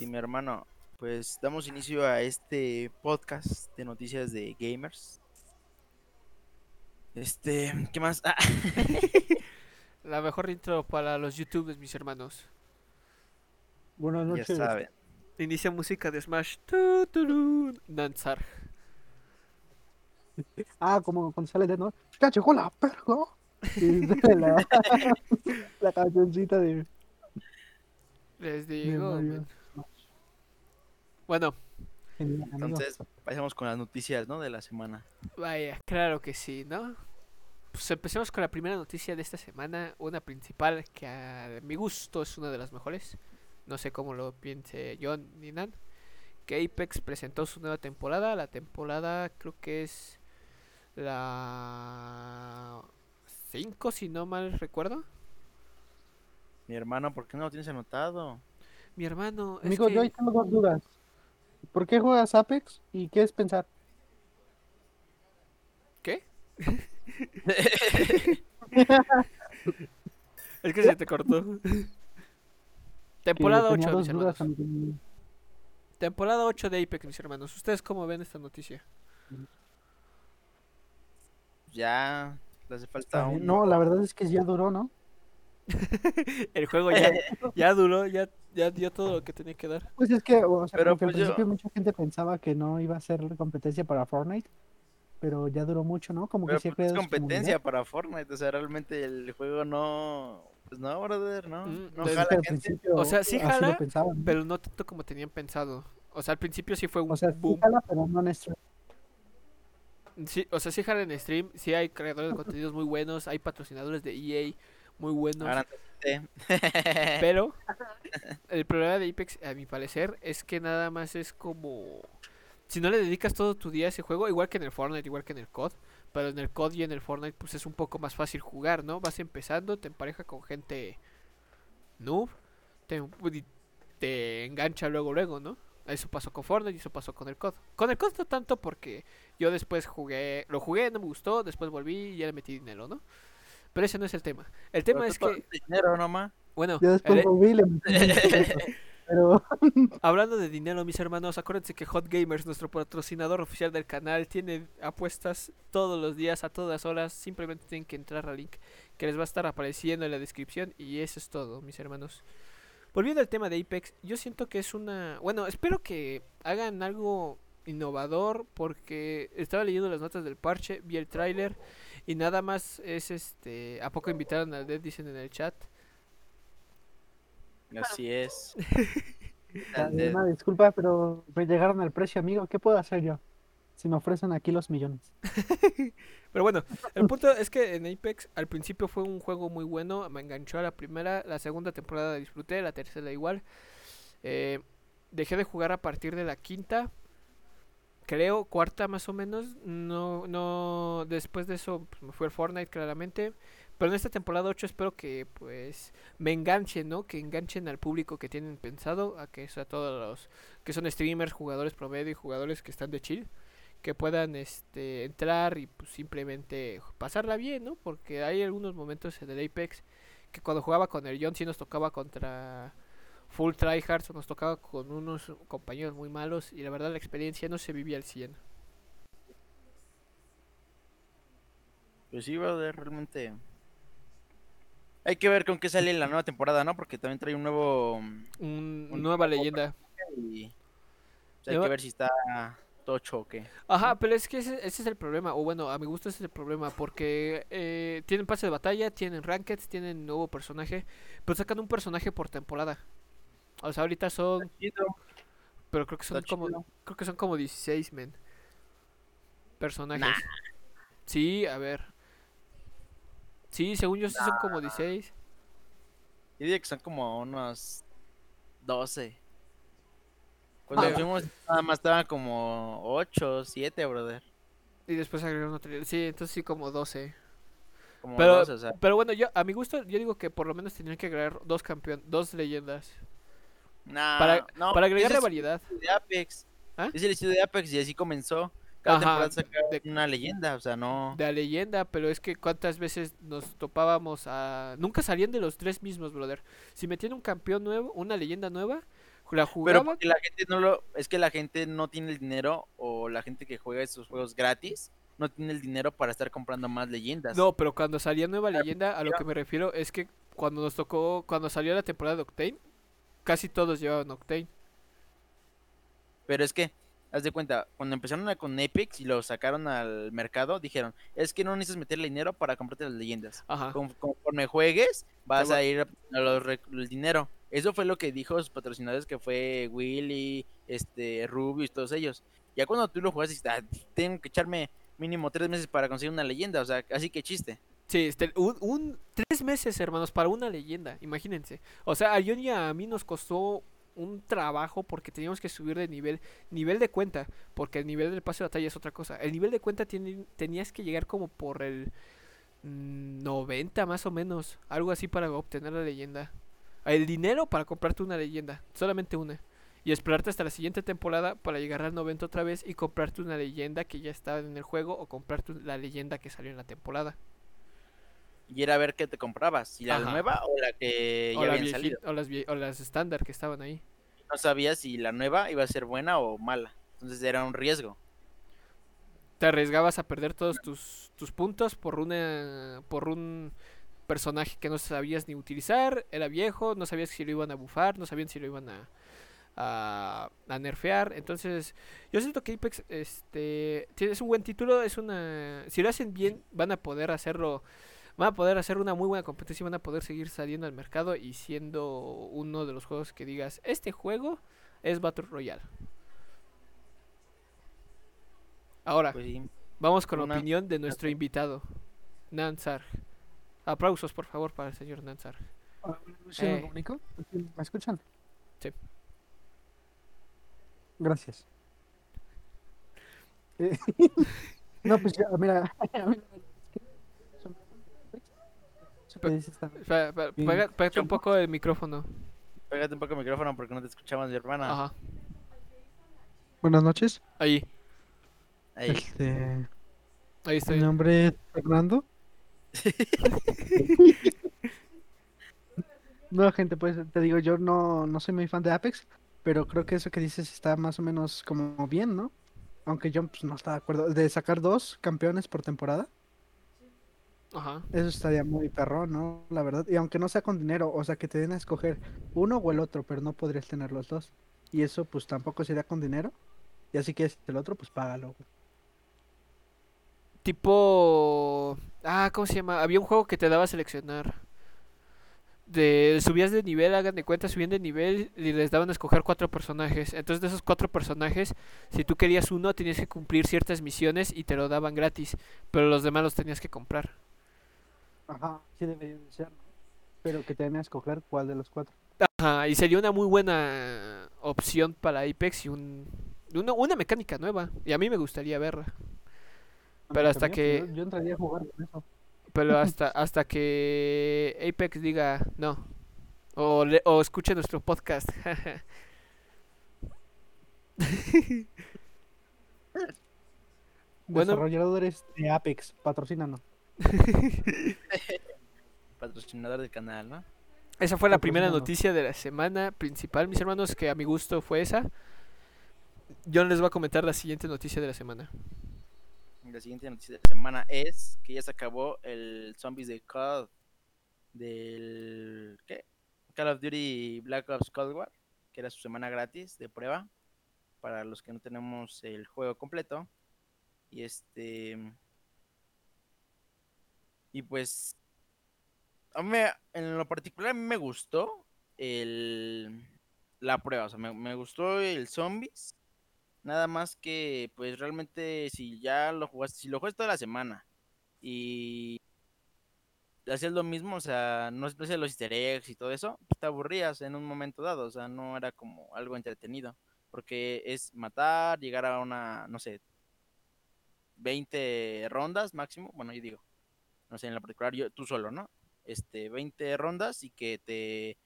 Sí, mi hermano. Pues damos inicio a este podcast de noticias de gamers. Este, ¿qué más? Ah, La mejor intro para los youtubers, mis hermanos. Buenas ya noches. saben. Inicia música de Smash. Danzar. Ah, como cuando sale de no. ¡Ya llegó la perga! Y sale la, la cancioncita de, Les de digo. Mario. Bueno. Entonces, pasemos con las noticias, ¿no? De la semana. vaya, claro que sí, ¿no? Pues empecemos con la primera noticia de esta semana. Una principal que a mi gusto es una de las mejores. No sé cómo lo piense John ni Nan. Que Apex presentó su nueva temporada. La temporada creo que es la 5, si no mal recuerdo. Mi hermano, ¿por qué no lo tienes anotado? Mi hermano, es Amigo, yo ahí tengo dos dudas. ¿Por qué juegas Apex y qué es pensar? ¿Qué? Es que se te cortó. Temporada tenía 8, dos mis hermanos. Temporada 8 de Apex, mis hermanos. ¿Ustedes cómo ven esta noticia? Ya, le hace falta un... No, la verdad es que ya duró, ¿no? El juego ya, ya duró, ya, ya dio todo lo que tenía que dar. Pues es que, o sea, Pero al pues yo- principio mucha gente pensaba que no iba a ser competencia para Fortnite, pero ya duró mucho, ¿no? Como Pero que sí ha pues, es competencia para Fortnite, o sea, realmente el juego no... Pues no, brother, no. Mm, no desde jala Es que al gente. principio O sea, sí jala, lo pensaban, ¿no? Pero no tanto como tenían pensado. O sea, al principio sí fue un O sea, sí boom. jala, pero no en stream. Sí, o sea, sí jala en stream. Sí hay creadores de contenidos muy buenos. Hay patrocinadores de EA muy buenos. Te- Pero el problema de Apex, a mi parecer, es que nada más es como... Si no le dedicas todo tu día a ese juego, igual que en el Fortnite, igual que en el COD, pero en el COD y en el Fortnite pues es un poco más fácil jugar, ¿no? Vas empezando, te empareja con gente noob, te, y te engancha luego, luego, ¿no? Eso pasó con Fortnite y eso pasó con el COD. Con el COD no tanto porque yo después jugué, lo jugué, no me gustó, después volví y ya le metí dinero, ¿no? Pero ese no es el tema. El tema Pero es que, dinero nomás. bueno, Ya después el- peso, Pero Hablando de dinero, mis hermanos, acuérdense que Hot Gamers, nuestro patrocinador oficial del canal, tiene apuestas todos los días, a todas horas. Simplemente tienen que entrar al link que les va a estar apareciendo en la descripción. Y eso es todo, mis hermanos. Volviendo al tema de Apex, yo siento que es una... Bueno, espero que hagan algo innovador porque estaba leyendo las notas del parche, vi el tráiler y nada más es este... ¿A poco invitaron al Dead? Dicen en el chat. Así es. Una disculpa, pero me llegaron al precio, amigo. ¿Qué puedo hacer yo? Si me ofrecen aquí los millones. Pero bueno, el punto es que en Apex al principio fue un juego muy bueno, me enganchó a la primera, la segunda temporada la disfruté, la tercera igual. Eh, dejé de jugar a partir de la quinta, creo, cuarta más o menos. No, no, después de eso pues, me fui al Fortnite claramente. Pero en esta temporada 8 espero que pues me enganchen, ¿no? Que enganchen al público que tienen pensado, a que sea todos los que son streamers, jugadores promedio y jugadores que están de chill que puedan este entrar y pues, simplemente pasarla bien, ¿no? Porque hay algunos momentos en el Apex que cuando jugaba con el John sí nos tocaba contra full tryhards nos tocaba con unos compañeros muy malos y la verdad la experiencia no se vivía al 100. Pues sí, brother, realmente. Hay que ver con qué sale la nueva temporada, ¿no? Porque también trae un nuevo. Un, Un nueva nuevo leyenda. Y... pues hay que ver si está tocho o qué. Ajá, pero es que ese, ese es el problema, o bueno, a mi gusto ese es el problema, porque eh, tienen pase de batalla, tienen rankeds, tienen nuevo personaje, pero sacan un personaje por temporada. O sea, ahorita son, pero creo que son como, creo que son como 16, men. Personajes. Nah. Sí, a ver. Sí, según yo sí son como 16. Yo diría que son como unos 12. Cuando Ah. fuimos, nada más estaban como 8, 7, brother. Y después agregaron otro. Sí, entonces sí como 12. Como Pero, 12, o sea. pero bueno, yo a mi gusto yo digo que por lo menos tenían que agregar dos campeón, dos leyendas. Nah, para, no, para agregarle es variedad. el de Apex. ¿Ah? Es el estilo de Apex y así comenzó. Cada Ajá, temporada saca de- una leyenda, o sea, no. de la leyenda, pero es que cuántas veces nos topábamos a... Nunca salían de los tres mismos, brother. Si metían un campeón nuevo, una leyenda nueva, La Pero jugaba. porque la gente no lo, es que la gente no tiene el dinero o la gente que juega estos juegos gratis no tiene el dinero para estar comprando más leyendas. No, pero cuando salía nueva leyenda, a lo que me refiero es que cuando nos tocó, cuando salió la temporada de Octane, casi todos llevaban Octane. Pero es que, haz de cuenta, cuando empezaron a- con Apex y lo sacaron al mercado, dijeron, es que no necesitas meterle dinero para comprarte las leyendas. Ajá. Con- conforme juegues, vas va- a ir a los el dinero. Eso fue lo que dijo sus patrocinadores, que fue Willy, este, Rubius, todos ellos. Ya cuando tú lo dices, "Ah, tengo que echarme mínimo tres meses para conseguir una leyenda, o sea, así que chiste. Sí, este, un, un- meses, hermanos, para una leyenda, imagínense. O sea, a John y a mí nos costó un trabajo porque teníamos que subir de nivel, nivel de cuenta, porque el nivel del pase de batalla es otra cosa. El nivel de cuenta tenías que llegar como por el mm, 90 más o menos, algo así para obtener la leyenda. El dinero para comprarte una leyenda, solamente una. Y esperarte hasta la siguiente temporada para llegar al 90 otra vez y comprarte una leyenda que ya estaba en el juego o comprarte la leyenda que salió en la temporada. Y era ver qué te comprabas, si la Ajá. nueva o la que o, ya la habían salido. o las, o las estándar que estaban ahí. No sabías si la nueva iba a ser buena o mala. Entonces era un riesgo. Te arriesgabas a perder todos tus, tus puntos por una por un personaje que no sabías ni utilizar, era viejo, no sabías si lo iban a bufar, no sabían si lo iban a, a, a nerfear. Entonces, yo siento que Apex este es un buen título, es una si lo hacen bien van a poder hacerlo van a poder hacer una muy buena competencia, y van a poder seguir saliendo al mercado y siendo uno de los juegos que digas, este juego es Battle Royale. Ahora, Pues sí. Vamos con la opinión de nuestro invitado, Nansar. Aplausos, por favor, para el señor Nansar. ¿Sí me Eh. comunico? ¿Me escuchan? Sí. Gracias. Eh, no, pues ya, mira. Eso que dices está- Pe- pe- Sí. pega- Pégate un poco el micrófono. Pégate un poco el micrófono porque no te escuchamos, mi hermana. Ajá. Buenas noches. Ahí, Ahí. Este, ahí estoy. mi nombre es Fernando. no, gente, pues te digo, yo no, no soy muy fan de Apex, pero creo que eso que dices está más o menos como bien, ¿no? Aunque yo pues, no estaba de acuerdo. De sacar dos campeones por temporada, Ajá. eso estaría muy perrón, ¿no? La verdad. Y aunque no sea con dinero, o sea, que te den a escoger uno o el otro, pero no podrías tener los dos. Y eso pues tampoco sería con dinero. Y así que el otro, pues págalo. Tipo. Ah, ¿cómo se llama? Había un juego que te daba a seleccionar. De, subías de nivel, hagan de cuenta, subían de nivel y les daban a escoger cuatro personajes. Entonces, de esos cuatro personajes, si tú querías uno, tenías que cumplir ciertas misiones y te lo daban gratis. Pero los demás los tenías que comprar. Ajá, sí debería de ser, ¿no? Pero que te den a escoger cuál de los cuatro. Ajá, y sería una muy buena opción para Apex y un, una, una mecánica nueva. Y a mí me gustaría verla. Pero hasta también, que- Yo, yo entraría a jugar con eso. Pero hasta, hasta que Apex diga no. O, le- o escuche nuestro podcast. Bueno. Desarrolladores de Apex, patrocínanos. Patrocinador del canal, ¿no? Esa fue la primera noticia de la semana principal, mis hermanos, que a mi gusto fue esa. Yo les voy a comentar la siguiente noticia de la semana. La siguiente noticia de la semana es que ya se acabó el Zombies de COD del ¿qué? Call of Duty Black Ops Cold War, que era su semana gratis de prueba para los que no tenemos el juego completo. Y este y pues a mí en lo particular a mí me gustó el la prueba, o sea, me, me gustó el Zombies. Nada más que, pues realmente, si ya lo jugaste, si lo jugaste toda la semana y hacías lo mismo, o sea, no, hacías los easter eggs y todo eso, pues te aburrías en un momento dado, o sea, no era como algo entretenido, porque es matar, llegar a una, no sé, 20 rondas máximo, bueno, yo digo, no sé, en la particular, yo, tú solo, ¿no? Este, 20 rondas y que te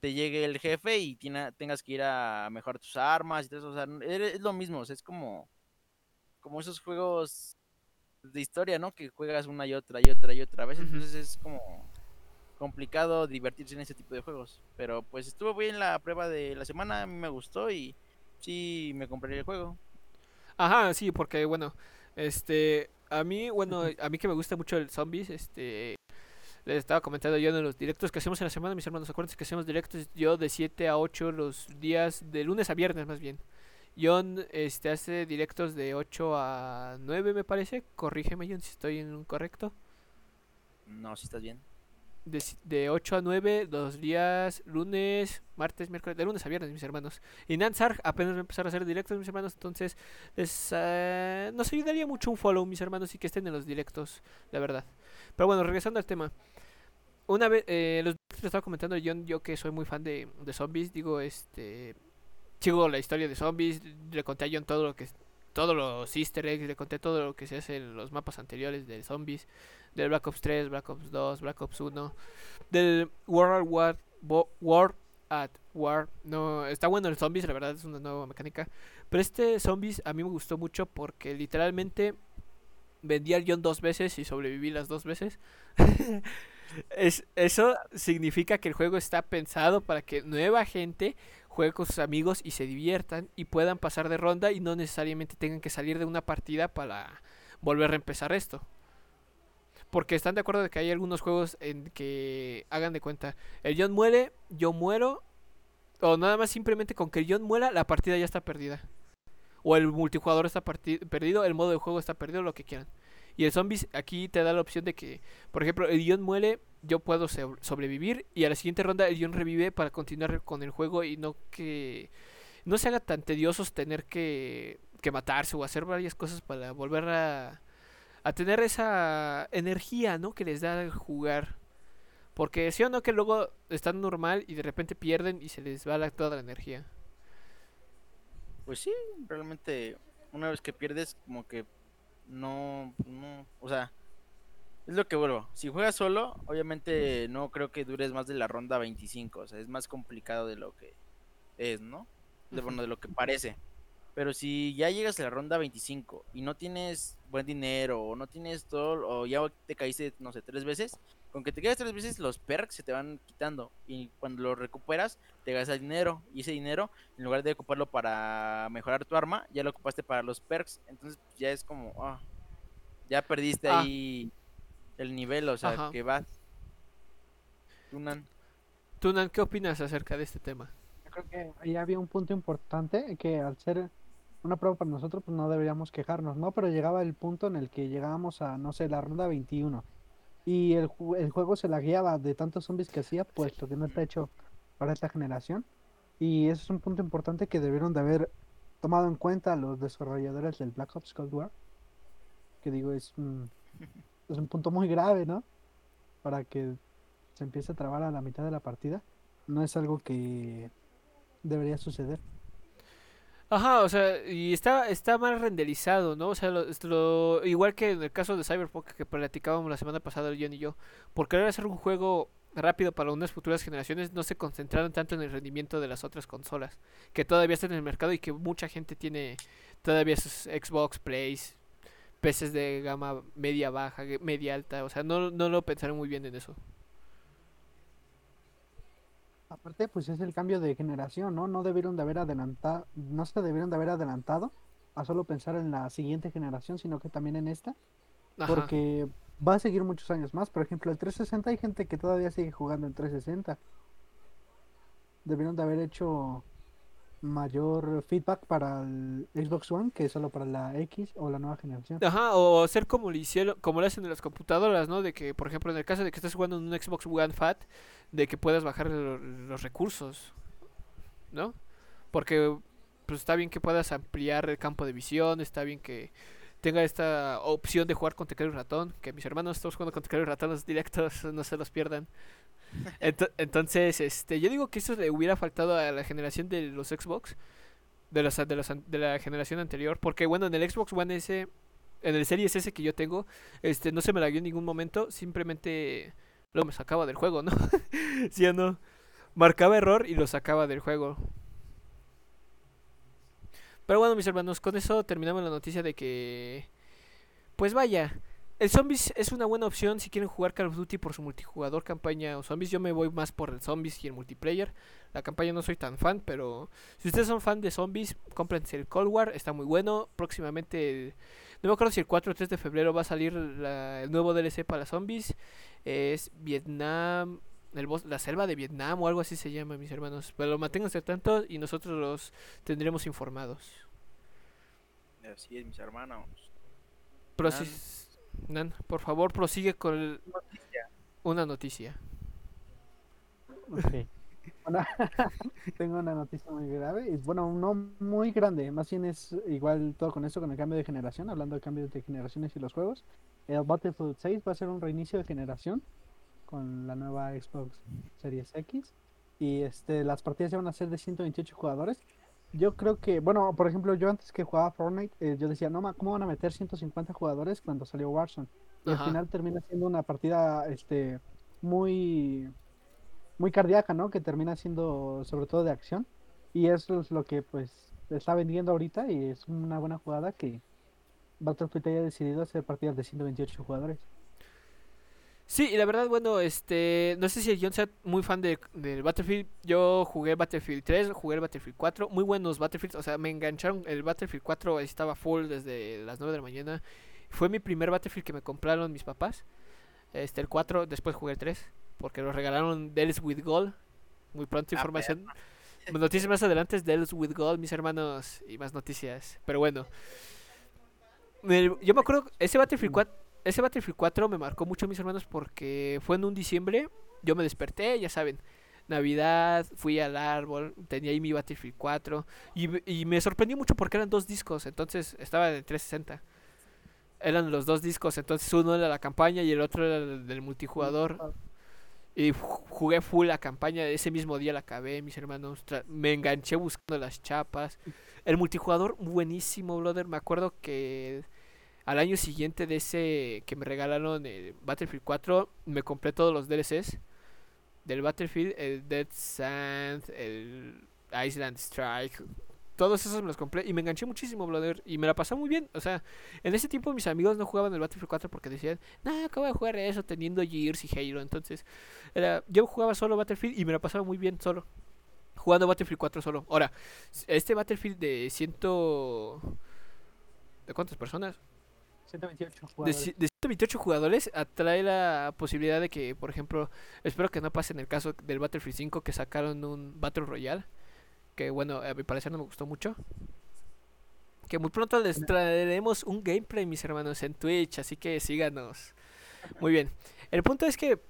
te llegue el jefe y tiene- tengas que ir a mejorar tus armas y todo eso. O sea, es lo mismo, o sea, es como, como esos juegos de historia, ¿no? Que juegas una y otra y otra y otra vez. Entonces es como, complicado divertirse en ese tipo de juegos. Pero pues estuvo bien la prueba de la semana, a mí me gustó y sí me compré el juego. Ajá, sí, porque bueno, este, a mí, bueno, a mí que me gusta mucho el zombies, este, les estaba comentando yo en los directos que hacemos en la semana, mis hermanos, acuérdense que hacemos directos yo de 7 a 8 los días, de lunes a viernes más bien. John este, hace directos de 8 a 9 me parece, corrígeme John si estoy en un correcto. No, si estás bien. De, de 8 a 9 los días lunes, martes, miércoles, de lunes a viernes, mis hermanos. Y Nansar apenas va a empezar a hacer directos, mis hermanos, entonces les, eh, nos ayudaría mucho un follow, mis hermanos, y que estén en los directos, la verdad. Pero bueno, regresando al tema. Una vez, eh, los que estaba comentando John, yo que soy muy fan de, de zombies, digo, este, sigo la historia de zombies, le conté a John todo lo que, todos los easter eggs, le conté todo lo que se hace en los mapas anteriores de zombies, del Black Ops 3, Black Ops 2, Black Ops 1, del World War, War at War. No, está bueno el zombies, la verdad es una nueva mecánica. Pero este zombies a mí me gustó mucho porque literalmente vendí al guion dos veces y sobreviví las dos veces. es, eso significa que el juego está pensado para que nueva gente juegue con sus amigos y se diviertan y puedan pasar de ronda y no necesariamente tengan que salir de una partida para volver a empezar esto. Porque están de acuerdo de que hay algunos juegos en que hagan de cuenta, el John muere, yo muero, o nada más simplemente con que el John muera, la partida ya está perdida. O el multijugador está perdido, el modo de juego está perdido, lo que quieran. Y el Zombies aquí te da la opción de que, por ejemplo, el John muere, yo puedo so- sobrevivir y a la siguiente ronda el John revive para continuar con el juego y no que no se haga tan tediosos tener que, que matarse o hacer varias cosas para volver a, a tener esa energía, ¿no? Que les da el jugar. Porque sí o no que luego están normal y de repente pierden y se les va la- toda la energía. Pues sí, realmente una vez que pierdes como que no, no, o sea, es lo que vuelvo. Si juegas solo, obviamente no creo que dures más de la ronda 25, o sea, es más complicado de lo que es, ¿no? De, bueno, de lo que parece. Pero si ya llegas a la ronda 25 y no tienes buen dinero o no tienes todo, o ya te caíste, no sé, tres veces, con que te quedes tres veces los perks se te van quitando y cuando los recuperas te gastas dinero y ese dinero en lugar de ocuparlo para mejorar tu arma, ya lo ocupaste para los perks, entonces pues, ya es como, ah, ya perdiste Ah. ahí el nivel, o sea, Ajá. que vas. Tunan. Tunan, ¿qué opinas acerca de este tema? Yo creo que ahí había un punto importante que al ser una prueba para nosotros, pues no deberíamos quejarnos, ¿no? Pero llegaba el punto en el que llegábamos a, no sé, la ronda 21 y el, el juego se la guiaba de tantos zombies que hacía, puesto que no está hecho para esta generación. Y eso es un punto importante que debieron de haber tomado en cuenta los desarrolladores del Black Ops Cold War. Que digo, es un, es un punto muy grave, ¿no? Para que se empiece a trabar a la mitad de la partida. No es algo que debería suceder. Ajá, o sea, y está, está mal renderizado, ¿no? O sea, lo, igual que en el caso de Cyberpunk que platicábamos la semana pasada John y yo, por querer hacer un juego rápido para unas futuras generaciones, no se concentraron tanto en el rendimiento de las otras consolas, que todavía están en el mercado y que mucha gente tiene todavía sus Xbox, Plays, PCs de gama media baja, media alta, o sea, no, no lo pensaron muy bien en eso. Aparte, pues es el cambio de generación, ¿no? No debieron de haber adelantado, no se debieron de haber adelantado a solo pensar en la siguiente generación, sino que también en esta, Ajá. porque va a seguir muchos años más. Por ejemplo, el 360 hay gente que todavía sigue jugando en 360. Debieron de haber hecho mayor feedback para el Xbox One que solo para la X o la nueva generación. Ajá, o hacer como lo hicieron, como lo hacen en las computadoras, ¿no? De que, por ejemplo, en el caso de que estés jugando en un Xbox One Fat, de que puedas bajar lo- los recursos, ¿no? Porque pues está bien que puedas ampliar el campo de visión, está bien que tenga esta opción de jugar con teclado y ratón, que mis hermanos estamos jugando con teclado y ratón los directos, no se los pierdan. Ento- entonces, este, yo digo que eso le hubiera faltado a la generación de los Xbox, de de la generación anterior, porque bueno, en el Xbox One S, en el Series S que yo tengo, este, no se me lagueó en ningún momento, simplemente lo me sacaba del juego, ¿no? ¿Sí o no? Marcaba error y lo sacaba del juego. Pero bueno, mis hermanos, con eso terminamos la noticia de que, pues vaya, el Zombies es una buena opción si quieren jugar Call of Duty por su multijugador, campaña o Zombies. Yo me voy más por el Zombies y el multiplayer. La campaña no soy tan fan, pero si ustedes son fan de Zombies, cómprense el Cold War, está muy bueno. Próximamente, no me acuerdo si el 4 o 3 de febrero va a salir la- el nuevo DLC para Zombies. Es Vietnam, el la selva de Vietnam o algo así se llama, mis hermanos. Pero manténganse tanto y nosotros los tendremos informados. Así es, mis hermanos. Prosi- Nan, por favor, prosigue con el- Noticia. una noticia. Bueno, tengo una noticia muy grave. y Bueno, no muy grande. Más bien es igual todo con eso, con el cambio de generación. Hablando de cambios de generaciones y los juegos. El Battlefield 6 va a ser un reinicio de generación con la nueva Xbox Series X. Y este, las partidas ya van a ser de 128 jugadores. Yo creo que, bueno, por ejemplo, yo antes que jugaba Fortnite, eh, yo decía, no, ma, ¿cómo van a meter 150 jugadores cuando salió Warzone? Y Ajá. al final termina siendo una partida este, muy, muy cardíaca, ¿no? Que termina siendo sobre todo de acción. Y eso es lo que pues está vendiendo ahorita y es una buena jugada que Battlefield haya decidido hacer partidas de 128 jugadores. Sí, y la verdad, bueno, este, no sé si el John sea muy fan de, del Battlefield. Yo jugué Battlefield 3, jugué el Battlefield 4, muy buenos Battlefields, o sea, me engancharon. El Battlefield 4 estaba full desde las 9 de la mañana. Fue mi primer Battlefield que me compraron mis papás. Este, el 4, después jugué el 3, porque lo regalaron Deals with Gold. Muy pronto Ah, información. Noticias más adelante es Deals with Gold, mis hermanos, y más noticias. Pero bueno. El- yo me acuerdo, ese Battlefield 4, ese Battlefield 4 me marcó mucho, mis hermanos, porque fue en un diciembre. Yo me desperté, ya saben. Navidad, fui al árbol, tenía ahí mi Battlefield 4. Y, me- y me sorprendió mucho porque eran dos discos, entonces estaba de 360. Eran los dos discos, entonces uno era la campaña y el otro era el del multijugador. Y ju- jugué full la campaña, ese mismo día la acabé, mis hermanos. Me enganché buscando las chapas. El multijugador, buenísimo, brother. Me acuerdo que al año siguiente de ese que me regalaron el Battlefield 4, me compré todos los DLCs del Battlefield, el Dead Sand, el Island Strike. Todos esos me los compré y me enganché muchísimo, brother. Y me la pasé muy bien. O sea, en ese tiempo mis amigos no jugaban el Battlefield 4 porque decían, no, acabo de jugar eso teniendo Gears y Halo. Entonces, era, yo jugaba solo Battlefield y me la pasaba muy bien solo. Jugando Battlefield 4 solo. Ahora, este Battlefield de ciento... ¿De cuántas personas? 128 De, jugadores. de 128 jugadores atrae la posibilidad de que, por ejemplo, espero que no pase en el caso del Battlefield 5 que sacaron un Battle Royale. Que bueno, a mi parecer no me gustó mucho. Que muy pronto les traeremos un gameplay, mis hermanos, en Twitch, así que síganos. Muy bien. El punto es que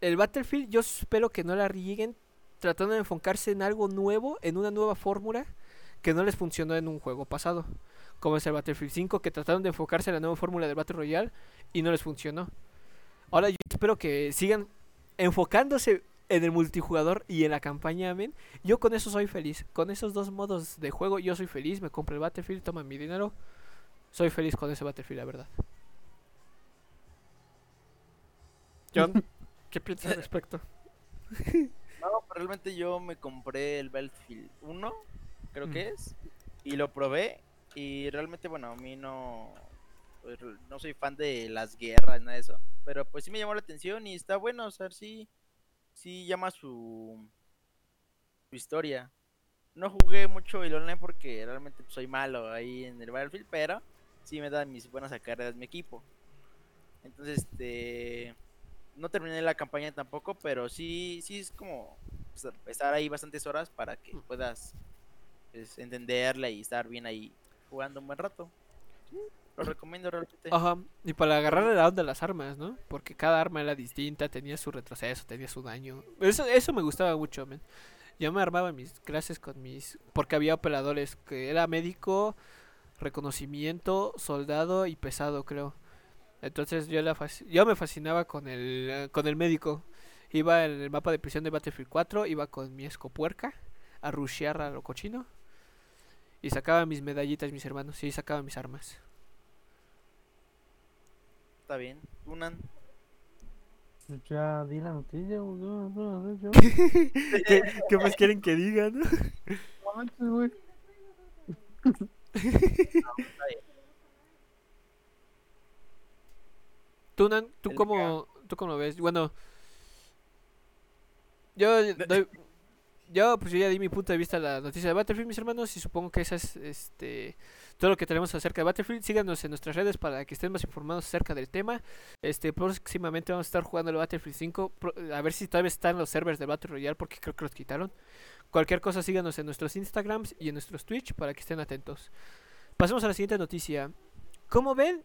el Battlefield yo espero que no la rieguen tratando de enfocarse en algo nuevo, en una nueva fórmula que no les funcionó en un juego pasado. Como es el Battlefield 5, que trataron de enfocarse en la nueva fórmula del Battle Royale y no les funcionó. Ahora yo espero que sigan enfocándose en el multijugador y en la campaña, men. Yo con eso soy feliz. Con esos dos modos de juego yo soy feliz. Me compro el Battlefield, toman mi dinero. Soy feliz con ese Battlefield, la verdad. John, ¿qué piensas al respecto? No, pero realmente yo me compré el Battlefield 1, creo Mm. que es, y lo probé. Y realmente, bueno, a mí no. pues, No soy fan de las guerras, nada de eso. Pero pues sí me llamó la atención y está bueno, o sea, sí. Sí llama su. Su historia. No jugué mucho el online porque realmente pues, soy malo ahí en el Battlefield, pero sí me dan mis buenas carreras mi equipo. Entonces, este. No terminé la campaña tampoco, pero sí, sí es como pues, estar ahí bastantes horas para que puedas pues, entenderla y estar bien ahí jugando un buen rato. Lo recomiendo realmente. Ajá, y para agarrar la onda de las armas, ¿no? Porque cada arma era distinta, tenía su retroceso, tenía su daño. Eso, eso me gustaba mucho, men. Yo me armaba mis clases con mis... Porque había operadores que era médico, reconocimiento, soldado y pesado, creo. Entonces yo, la yo me fascinaba con el, con el médico. Iba en el mapa de prisión de Battlefield 4, iba con mi escopuerca a rushear a lo cochino. Y sacaba mis medallitas, mis hermanos, y sacaba mis armas. Está bien. Unan. Ya di la noticia, ¿Qué, qué más quieren que diga, no? No. ¿Tú, Nan, tú cómo, tú cómo lo ves? Bueno, yo doy, yo pues yo ya di mi punto de vista a la noticia de Battlefield, mis hermanos, y supongo que eso es este todo lo que tenemos acerca de Battlefield. Síganos en nuestras redes para que estén más informados acerca del tema. Este próximamente vamos a estar jugando el Battlefield 5, pro- a ver si todavía están los servers de Battle Royale porque creo que los quitaron. Cualquier cosa síganos en nuestros Instagrams y en nuestros Twitch para que estén atentos. Pasemos a la siguiente noticia. ¿Cómo ven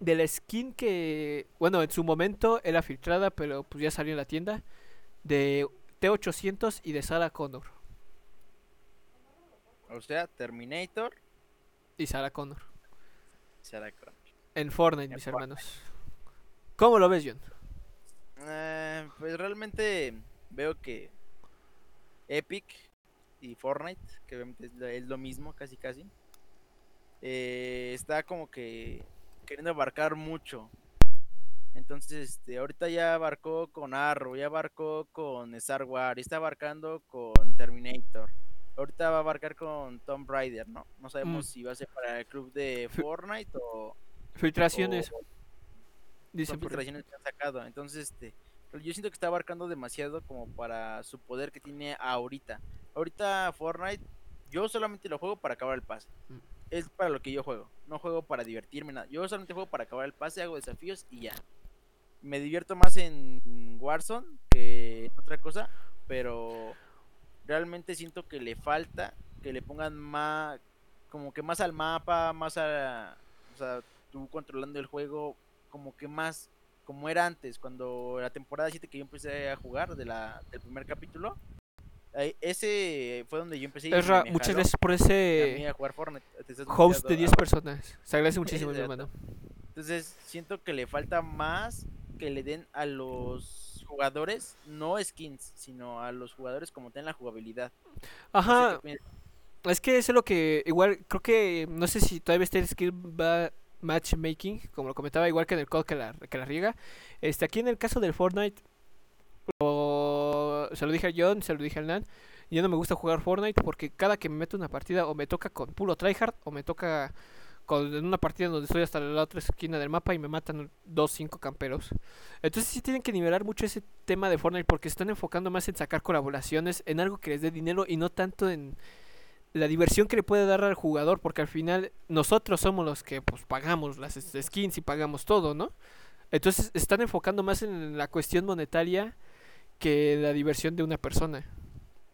de la skin que, bueno, en su momento era filtrada, pero pues ya salió en la tienda, de T800 y de Sarah Connor? O sea, Terminator, Y Sarah Connor. Sarah Connor. En Fortnite, En mis Fortnite. hermanos. ¿Cómo lo ves, John? Eh, pues realmente veo que Epic y Fortnite, que obviamente es lo, es lo mismo, casi casi, eh, está como que queriendo abarcar mucho. Entonces, este, ahorita ya abarcó con Arrow, ya abarcó con Star Wars, está abarcando con Terminator. Ahorita va a abarcar con Tomb Raider, ¿no? No sabemos Mm. si va a ser para el club de Fortnite o, Filtraciones, o- dicen por filtraciones que han sacado. Entonces, este, yo siento que está abarcando demasiado como para su poder que tiene ahorita. Ahorita Fortnite, yo solamente lo juego para acabar el pase. Mm. Es para lo que yo juego. No juego para divertirme nada. Yo solamente juego para acabar el pase, hago desafíos y ya. Me divierto más en Warzone que en otra cosa, pero realmente siento que le falta que le pongan más como que más al mapa, más a o sea, tú controlando el juego como que más como era antes, cuando la temporada 7 que yo empecé a jugar de la, del primer capítulo, ese fue donde yo empecé me muchas jaló gracias por ese a jugar Fortnite. Host de 10 ah, personas. Se agradece muchísimo, mi hermano. Entonces, siento que le falta más que le den a los jugadores, no skins, sino a los jugadores como ten la jugabilidad. No sé Ajá, es que eso es lo que igual creo que no sé si todavía está el skill ba- matchmaking, como lo comentaba igual que en el code que la, que la riega. Este, aquí en el caso del Fortnite, lo- se lo dije a John, se lo dije al Nan. Yo no me gusta jugar Fortnite porque cada que me meto una partida o me toca con puro tryhard o me toca en una partida donde estoy hasta la otra esquina del mapa y me matan dos, cinco camperos. Entonces sí tienen que nivelar mucho ese tema de Fortnite porque están enfocando más en sacar colaboraciones, en algo que les dé dinero y no tanto en la diversión que le puede dar al jugador, porque al final nosotros somos los que pues pagamos las skins y pagamos todo, ¿no? Entonces están enfocando más en la cuestión monetaria que la diversión de una persona.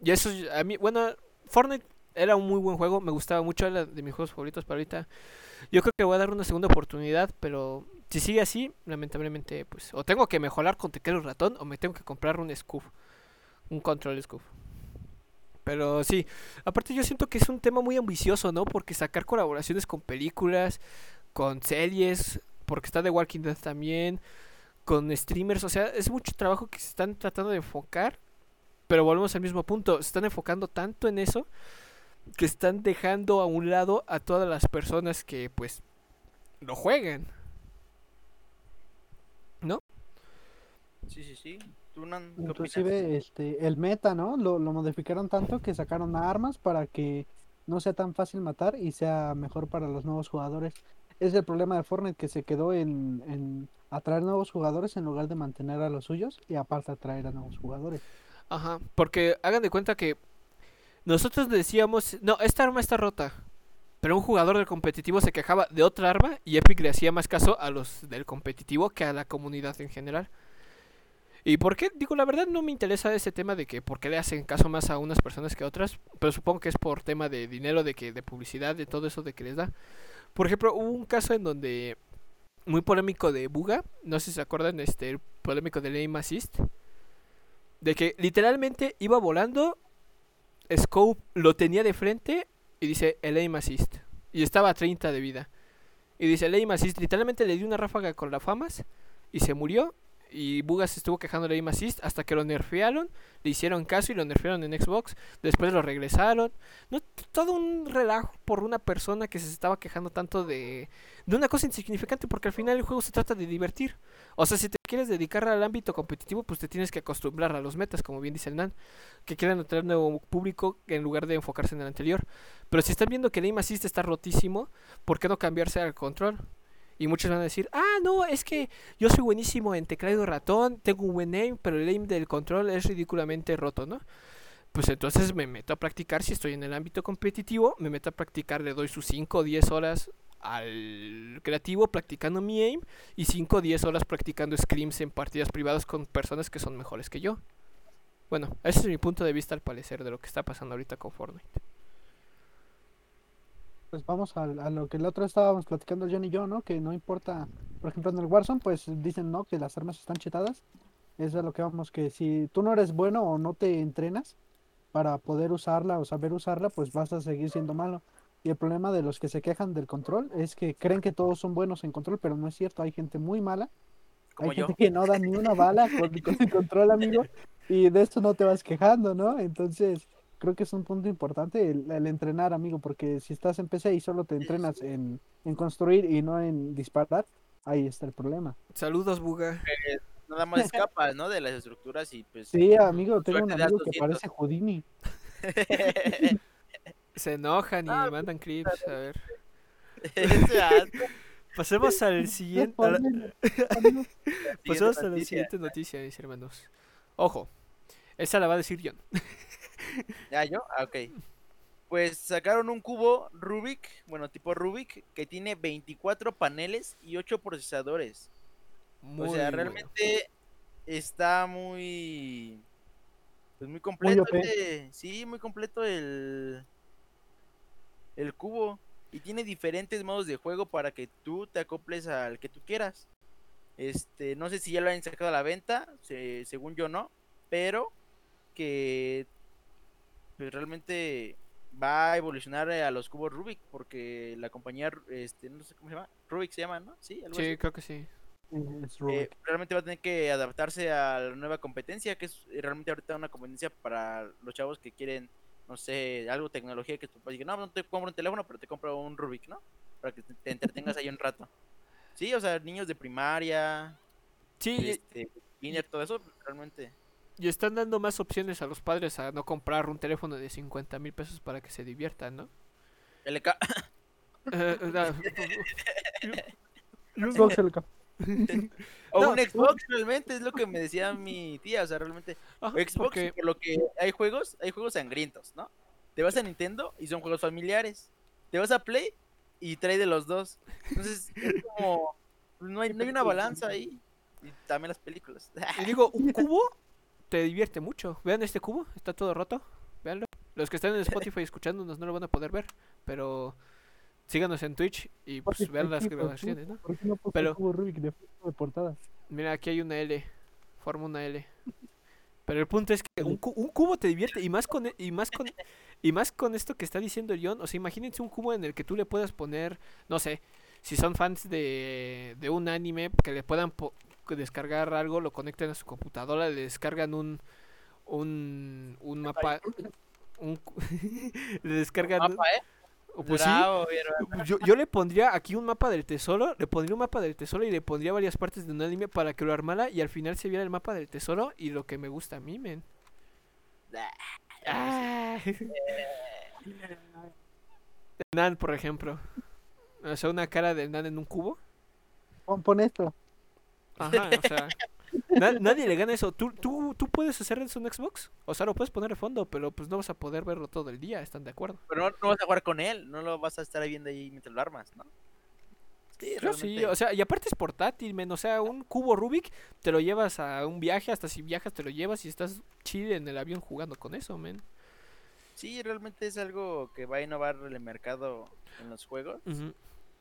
Y eso es- a mí, bueno, Fortnite era un muy buen juego, me gustaba mucho, era de mis juegos favoritos para ahorita. Yo creo que voy a dar una segunda oportunidad, pero si sigue así, lamentablemente, pues, o tengo que mejorar con teclado ratón, o me tengo que comprar un scoof, un control scoof. Pero sí, aparte yo siento que es un tema muy ambicioso, ¿no? Porque sacar colaboraciones con películas, con series, porque está The Walking Dead también, con streamers, o sea, es mucho trabajo que se están tratando de enfocar, pero volvemos al mismo punto, se están enfocando tanto en eso que están dejando a un lado a todas las personas que pues lo juegan. Sí, sí, sí. ¿Tú, Nan, Inclusive este, el meta, ¿no? Lo, lo modificaron tanto que sacaron armas para que no sea tan fácil matar y sea mejor para los nuevos jugadores. Es el problema de Fortnite que se quedó en, en atraer nuevos jugadores en lugar de mantener a los suyos y aparte atraer a nuevos jugadores. Ajá, porque hagan de cuenta que nosotros decíamos, no, esta arma está rota. Pero un jugador del competitivo se quejaba de otra arma y Epic le hacía más caso a los del competitivo que a la comunidad en general. ¿Y por qué? Digo, la verdad no me interesa ese tema de que por qué le hacen caso más a unas personas que a otras, pero supongo que es por tema de dinero, de que de publicidad, de todo eso de que les da. Por ejemplo, hubo un caso en donde muy polémico de Buga, no sé si se acuerdan, este el polémico de Aim Assist, de que literalmente iba volando, Scope lo tenía de frente y dice el aim assist y estaba a 30 de vida. Y dice el aim assist, literalmente le dio una ráfaga con la famas y se murió y Bugas estuvo quejando del aim hasta que lo nerfearon, le hicieron caso y lo nerfearon en Xbox, después lo regresaron. No, todo un relajo por una persona que se estaba quejando tanto de, de una cosa insignificante porque al final el juego se trata de divertir. O sea, si te quieres dedicar al ámbito competitivo, pues te tienes que acostumbrar a los metas, como bien dice el Nan, que quieran atraer nuevo público en lugar de enfocarse en el anterior. Pero si están viendo que el aim está rotísimo, ¿por qué no cambiarse al control? Y muchos van a decir, ah, no, es que yo soy buenísimo en teclado ratón, tengo un buen aim, pero el aim del control es ridículamente roto, ¿no? Pues entonces me meto a practicar, si estoy en el ámbito competitivo, me meto a practicar, le doy sus 5 o 10 horas al creativo practicando mi aim y 5 o 10 horas practicando scrims en partidas privadas con personas que son mejores que yo. Bueno, ese es mi punto de vista al parecer de lo que está pasando ahorita con Fortnite. Pues vamos a, a lo que el otro estábamos platicando John y yo, ¿no? Que no importa, por ejemplo en el Warzone, pues dicen, ¿no? Que las armas están chetadas. Eso es a lo que vamos, que si tú no eres bueno o no te entrenas para poder usarla o saber usarla, pues vas a seguir siendo malo. Y el problema de los que se quejan del control es que creen que todos son buenos en control, pero no es cierto. Hay gente muy mala. Como Hay yo. gente que no da ni una bala con, con el control, amigo. Y de esto no te vas quejando, ¿no? Entonces, creo que es un punto importante el, el entrenar, amigo, porque si estás en PC y solo te entrenas en, en construir y no en disparar, ahí está el problema. Saludos, Buga. Nada más escapas, ¿no? De las estructuras y pues. Sí, amigo, tengo un amigo que 200. parece Houdini. Se enojan y Ah, mandan clips. A ver. Pasemos al siguiente. Pasemos a la siguiente noticia, mis hermanos. Ojo, esa la va a decir John. ¿Ya yo? Ah, ok. Pues sacaron un cubo Rubik, bueno, tipo Rubik, que tiene 24 paneles y 8 procesadores. Muy o sea, bueno. realmente está muy. Pues muy completo. OP. este- sí, muy completo el. El cubo. Y tiene diferentes modos de juego para que tú te acoples al que tú quieras. Este, no sé si ya lo han sacado a la venta, se- según yo no, pero que pues realmente va a evolucionar eh, a los cubos Rubik porque la compañía este no sé cómo se llama, Rubik se llama, ¿no? Sí, algo Sí, así. creo que sí. Es Eh, realmente va a tener que adaptarse a la nueva competencia, que es eh, realmente ahorita una competencia para los chavos que quieren, no sé, algo tecnología que tu papá diga, no, no te compro un teléfono, pero te compro un Rubik, ¿no? Para que te, te entretengas ahí un rato. Sí, o sea, niños de primaria, Sí, y- este, kinder, todo eso, realmente. Y están dando más opciones a los padres a no comprar un teléfono de 50 mil pesos para que se diviertan, ¿no? LK, Eh, eh, da- yo- yo- Xbox LK. o No, un Xbox, realmente, es lo que me decía mi tía, o sea, realmente. Ajá, Xbox, porque- por lo que hay juegos, hay juegos sangrientos, ¿no? Te vas a Nintendo y son juegos familiares. Te vas a Play y trae de los dos. Entonces, es como. No hay, no hay una balanza ahí. Y también las películas. Y digo, un cubo te divierte mucho. Vean este cubo, está todo roto. Veanlo. Los que están en Spotify escuchándonos no lo van a poder ver, pero síganos en Twitch y pues Spotify, vean las grabaciones, ¿no? ¿Por qué no Pero- cubo Rubik de, de portada? Mira, aquí hay una L, forma una L. Pero el punto es que un, cu- un cubo te divierte y más con e- y más con y más con esto que está diciendo John, o sea, imagínense un cubo en el que tú le puedas poner, no sé, si son fans de, de un anime que le puedan po- descargar algo, lo conectan a su computadora, le descargan un un un mapa un le descargan Mapa, ¿eh? o pues sí, Bravo, yo, yo le pondría aquí un mapa del tesoro, le pondría un mapa del tesoro y le pondría varias partes de un anime para que lo armara y al final se viera el mapa del tesoro y lo que me gusta a mí, men. Ah. Nan, por ejemplo. O sea, una cara del Nan en un cubo. Pon, pon esto. Ajá, o sea. na- nadie le gana eso. ¿Tú, tú, ¿Tú puedes hacer eso en Xbox? O sea, lo puedes poner de fondo, pero pues no vas a poder verlo todo el día, ¿están de acuerdo? Pero no, no vas a jugar con él. No lo vas a estar viendo ahí mientras lo armas, ¿no? Sí, Yo sí, realmente. o sea, y aparte es portátil, men. O sea, un cubo Rubik te lo llevas a un viaje, hasta si viajas te lo llevas y estás chill en el avión jugando con eso, men. Sí, realmente es algo que va a innovar el mercado en los juegos. Ujú.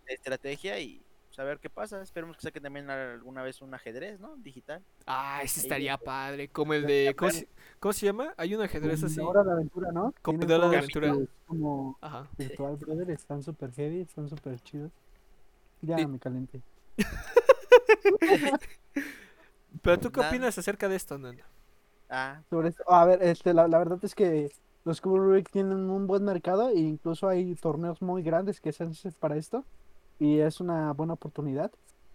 de estrategia y saber qué pasa. Esperemos que saquen también alguna vez un ajedrez, ¿no? Digital. Ah, ese estaría padre. Como el de. ¿Cómo se, cómo se llama? Hay un ajedrez así. La hora de aventura, ¿no? Como de Aventura. Como Ajá. virtual, brother. Están súper heavy, están súper chidos. Ya me calenté. Pero tú qué opinas acerca de esto, Nando? Ah, Sobre esto, a ver, este, la, la verdad es que los Cubo Rubik tienen un buen mercado e incluso hay torneos muy grandes que se hacen para esto y es una buena oportunidad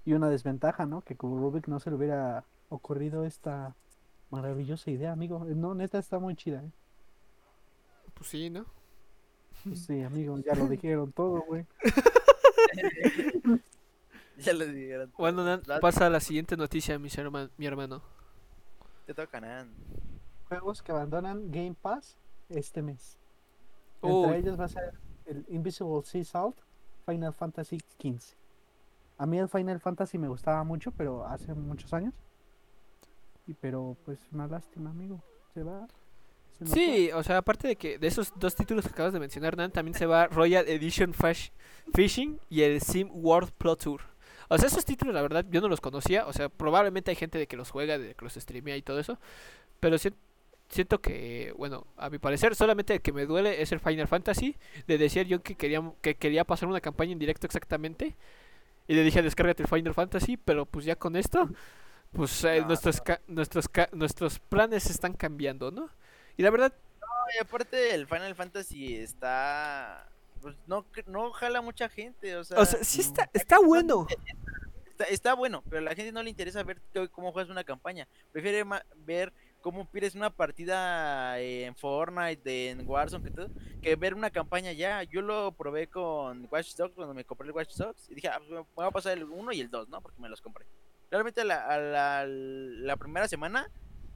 y una desventaja, ¿no? Que Cubo Rubik no se le hubiera ocurrido esta maravillosa idea, amigo. Eh, No, neta está muy chida, ¿eh? Pues sí, ¿no? Pues sí, amigo, ya lo dijeron todo, güey. Ya lo dijeron. Bueno, Nan, pasa a la siguiente noticia, mis mi hermano. Te toca, Nan. Juegos que abandonan Game Pass este mes. Uy. Entre ellos va a ser el Invisible Sea Salt, Final Fantasy XV. A mí el Final Fantasy me gustaba mucho, pero hace muchos años. Y pero pues una lástima, amigo. Se va. se Sí, o sea, aparte de que de esos dos títulos que acabas de mencionar, Nan, también se va Royal Edition Fash- Fishing y el Sim World Pro Tour. O sea, esos títulos, la verdad, yo no los conocía. O sea, probablemente hay gente de que los juega, de que los streamea y todo eso. Pero si- siento que, bueno, a mi parecer, solamente el que me duele es el Final Fantasy. Le decía yo que quería, que quería pasar una campaña en directo exactamente. Y le dije, descárgate el Final Fantasy. Pero pues ya con esto, pues eh, No, nuestros, ca- nuestros, ca- nuestros planes están cambiando, ¿no? Y la verdad, Y aparte el Final Fantasy está... Pues no, no jala mucha gente, o sea... O sea, sí no. está, está bueno. Está, está bueno, pero a la gente no le interesa ver cómo juegas una campaña. Prefiere ver cómo pides una partida en Fortnite, en Warzone, que, todo, que ver una campaña ya. Yo lo probé con Watch Dogs cuando me compré el Watch Dogs y dije, ah, me voy a pasar el 1 y el 2, ¿no? Porque me los compré. Realmente la, a la, primera semana